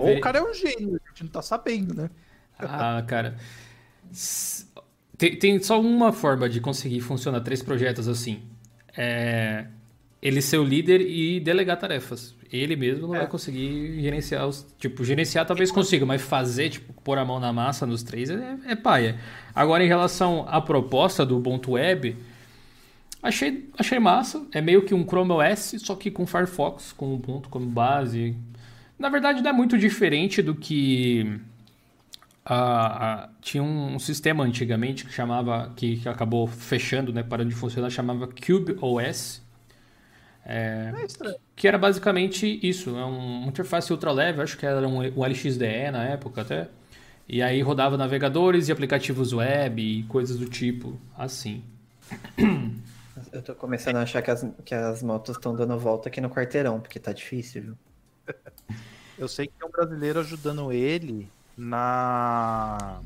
Ou o cara é um gênio, a gente não tá sabendo, né? Ah, cara. Tem, tem só uma forma de conseguir funcionar três projetos assim é, ele ser o líder e delegar tarefas. Ele mesmo não é. vai conseguir gerenciar os. Tipo, gerenciar talvez consiga, mas fazer, tipo, pôr a mão na massa nos três é, é paia. Agora, em relação à proposta do Ubuntu Web, achei, achei massa. É meio que um Chrome OS, só que com Firefox, com Ubuntu como base. Na verdade, não é muito diferente do que. Tinha um sistema antigamente que chamava que, que, acabou fechando, né, parando de funcionar, chamava Cube OS. É, é que era basicamente isso, é um, uma interface ultra leve, acho que era um, um LXDE na época até. E aí rodava navegadores e aplicativos web e coisas do tipo, assim. Eu tô começando a achar que as, que as motos estão dando volta aqui no quarteirão, porque tá difícil, viu? Eu sei que tem um brasileiro ajudando ele na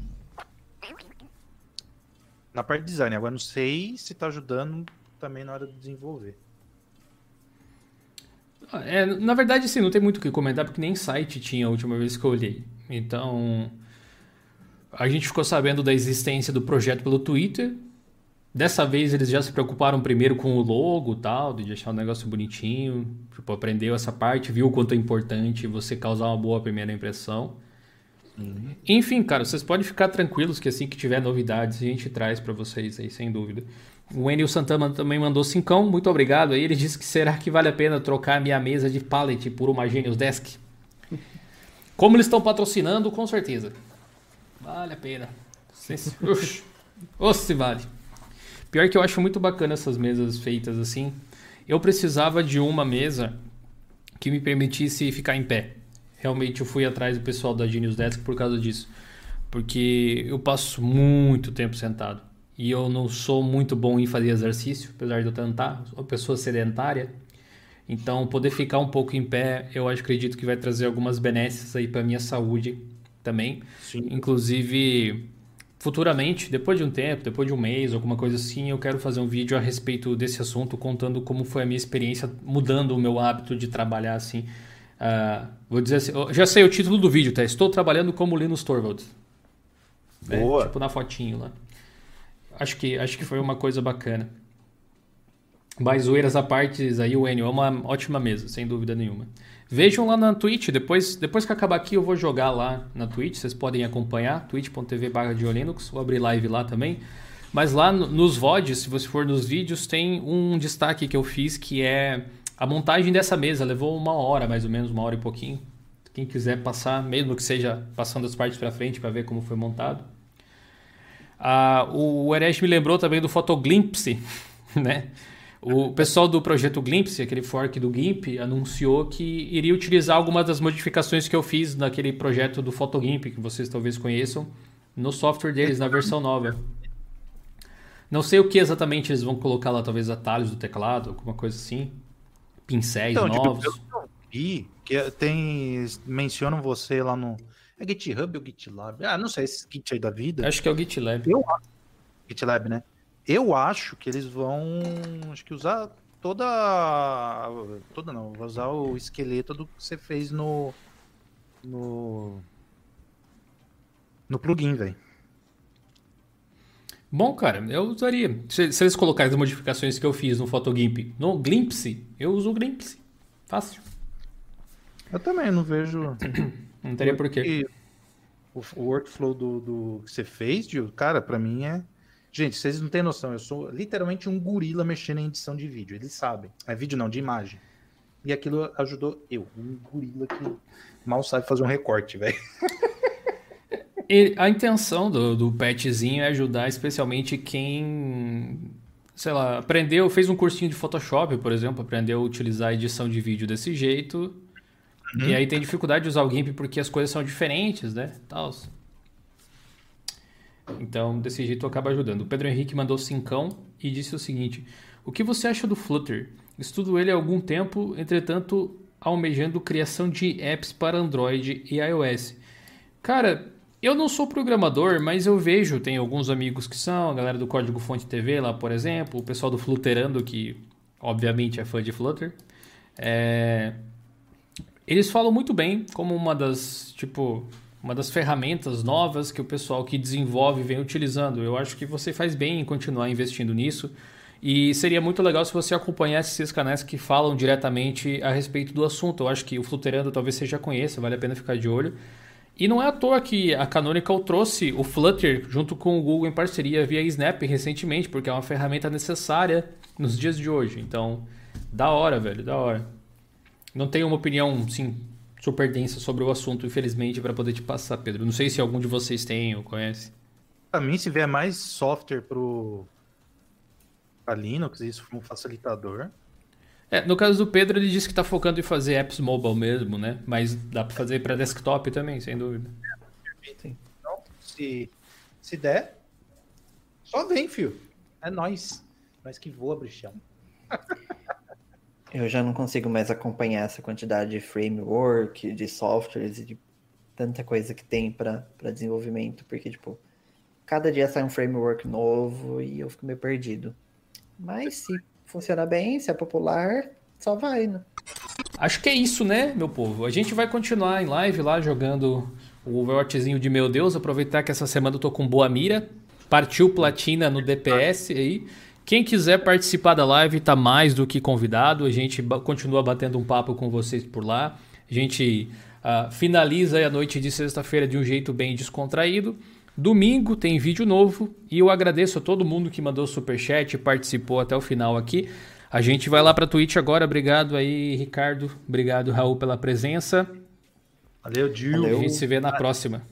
na parte de design. Agora não sei se tá ajudando também na hora de desenvolver. É, na verdade, sim, não tem muito o que comentar, porque nem site tinha a última vez que eu olhei. Então, a gente ficou sabendo da existência do projeto pelo Twitter. Dessa vez eles já se preocuparam primeiro com o logo tal, de deixar o negócio bonitinho. Tipo, aprendeu essa parte, viu o quanto é importante você causar uma boa primeira impressão. Uhum. Enfim, cara, vocês podem ficar tranquilos que assim que tiver novidades a gente traz para vocês aí, sem dúvida. O Enil Santana também mandou cincão, muito obrigado. Aí ele disse que será que vale a pena trocar minha mesa de pallet por uma Genius Desk? Como eles estão patrocinando, com certeza. Vale a pena. Ou se vale. Pior que eu acho muito bacana essas mesas feitas assim. Eu precisava de uma mesa que me permitisse ficar em pé. Realmente eu fui atrás do pessoal da Genius Desk por causa disso. Porque eu passo muito tempo sentado. E eu não sou muito bom em fazer exercício, apesar de eu tentar. Sou uma pessoa sedentária. Então, poder ficar um pouco em pé, eu acredito que vai trazer algumas benesses aí para minha saúde também. Sim. Inclusive, futuramente, depois de um tempo, depois de um mês, alguma coisa assim, eu quero fazer um vídeo a respeito desse assunto, contando como foi a minha experiência mudando o meu hábito de trabalhar assim. Uh, vou dizer assim, já sei o título do vídeo, tá? Estou trabalhando como Linus Torvalds. É, Boa. É, tipo na fotinho lá. Acho que, acho que foi uma coisa bacana. Mas zoeiras à parte, aí o Enio é uma ótima mesa, sem dúvida nenhuma. Vejam lá na Twitch, depois, depois que acabar aqui eu vou jogar lá na Twitch, vocês podem acompanhar, twitch.tv barra vou abrir live lá também. Mas lá nos VODs, se você for nos vídeos, tem um destaque que eu fiz que é a montagem dessa mesa. Levou uma hora, mais ou menos, uma hora e pouquinho. Quem quiser passar, mesmo que seja passando as partes para frente para ver como foi montado. Ah, o Eresh me lembrou também do Photoglimpse, né? O pessoal do projeto Glimpse, aquele fork do GIMP, anunciou que iria utilizar algumas das modificações que eu fiz naquele projeto do PhotoGIMP, que vocês talvez conheçam, no software deles, na versão nova. Não sei o que exatamente eles vão colocar lá, talvez atalhos do teclado, alguma coisa assim. Pincéis então, tipo, novos. Tipo, eu vi que tem. Mencionam você lá no. É GitHub ou GitLab? Ah, não sei, esse Git aí da vida. Acho que é o GitLab. Eu GitLab, né? Eu acho que eles vão acho que usar toda toda não, vou usar o esqueleto do que você fez no no no plugin, velho. Bom, cara, eu usaria. Se, se, eles colocarem as modificações que eu fiz no Photogimp no Glimpse, eu uso o Glimpse. Fácil. Eu também não vejo. não teria porquê. O, o workflow do, do que você fez, cara, para mim é Gente, vocês não têm noção, eu sou literalmente um gorila mexendo em edição de vídeo. Eles sabem. É vídeo não, de imagem. E aquilo ajudou eu, um gorila que mal sabe fazer um recorte, velho. A intenção do, do patchzinho é ajudar especialmente quem, sei lá, aprendeu, fez um cursinho de Photoshop, por exemplo, aprendeu a utilizar a edição de vídeo desse jeito. Uhum. E aí tem dificuldade de usar o GIMP porque as coisas são diferentes, né? Tals. Então, desse jeito acaba ajudando. O Pedro Henrique mandou cincão e disse o seguinte: O que você acha do Flutter? Estudo ele há algum tempo, entretanto, almejando criação de apps para Android e iOS. Cara, eu não sou programador, mas eu vejo, tem alguns amigos que são, a galera do Código Fonte TV lá, por exemplo, o pessoal do Flutterando, que obviamente é fã de Flutter. É... Eles falam muito bem como uma das, tipo, uma das ferramentas novas que o pessoal que desenvolve vem utilizando. Eu acho que você faz bem em continuar investindo nisso. E seria muito legal se você acompanhasse esses canais que falam diretamente a respeito do assunto. Eu acho que o Flutterando talvez você já conheça, vale a pena ficar de olho. E não é à toa que a Canonical trouxe o Flutter junto com o Google em parceria via Snap recentemente, porque é uma ferramenta necessária nos dias de hoje. Então, da hora, velho, da hora. Não tenho uma opinião, sim, super densa sobre o assunto, infelizmente, para poder te passar, Pedro. Não sei se algum de vocês tem ou conhece. Para mim, se vier mais software pro pra Linux, isso um facilitador. É, no caso do Pedro, ele disse que está focando em fazer apps mobile mesmo, né? Mas dá para fazer para desktop também, sem dúvida. Então, se, se der, só vem, fio. É nós. Nós que voa, brichão. Eu já não consigo mais acompanhar essa quantidade de framework, de softwares e de tanta coisa que tem para desenvolvimento, porque, tipo, cada dia sai um framework novo e eu fico meio perdido. Mas se funcionar bem, se é popular, só vai, né? Acho que é isso, né, meu povo? A gente vai continuar em live lá jogando o Overwatchzinho de meu Deus, aproveitar que essa semana eu tô com boa mira. Partiu platina no DPS aí. Quem quiser participar da live está mais do que convidado. A gente continua batendo um papo com vocês por lá. A gente uh, finaliza a noite de sexta-feira de um jeito bem descontraído. Domingo tem vídeo novo e eu agradeço a todo mundo que mandou super chat, participou até o final aqui. A gente vai lá para Twitch agora. Obrigado aí, Ricardo. Obrigado, Raul, pela presença. Valeu, Gil. A gente se vê na próxima.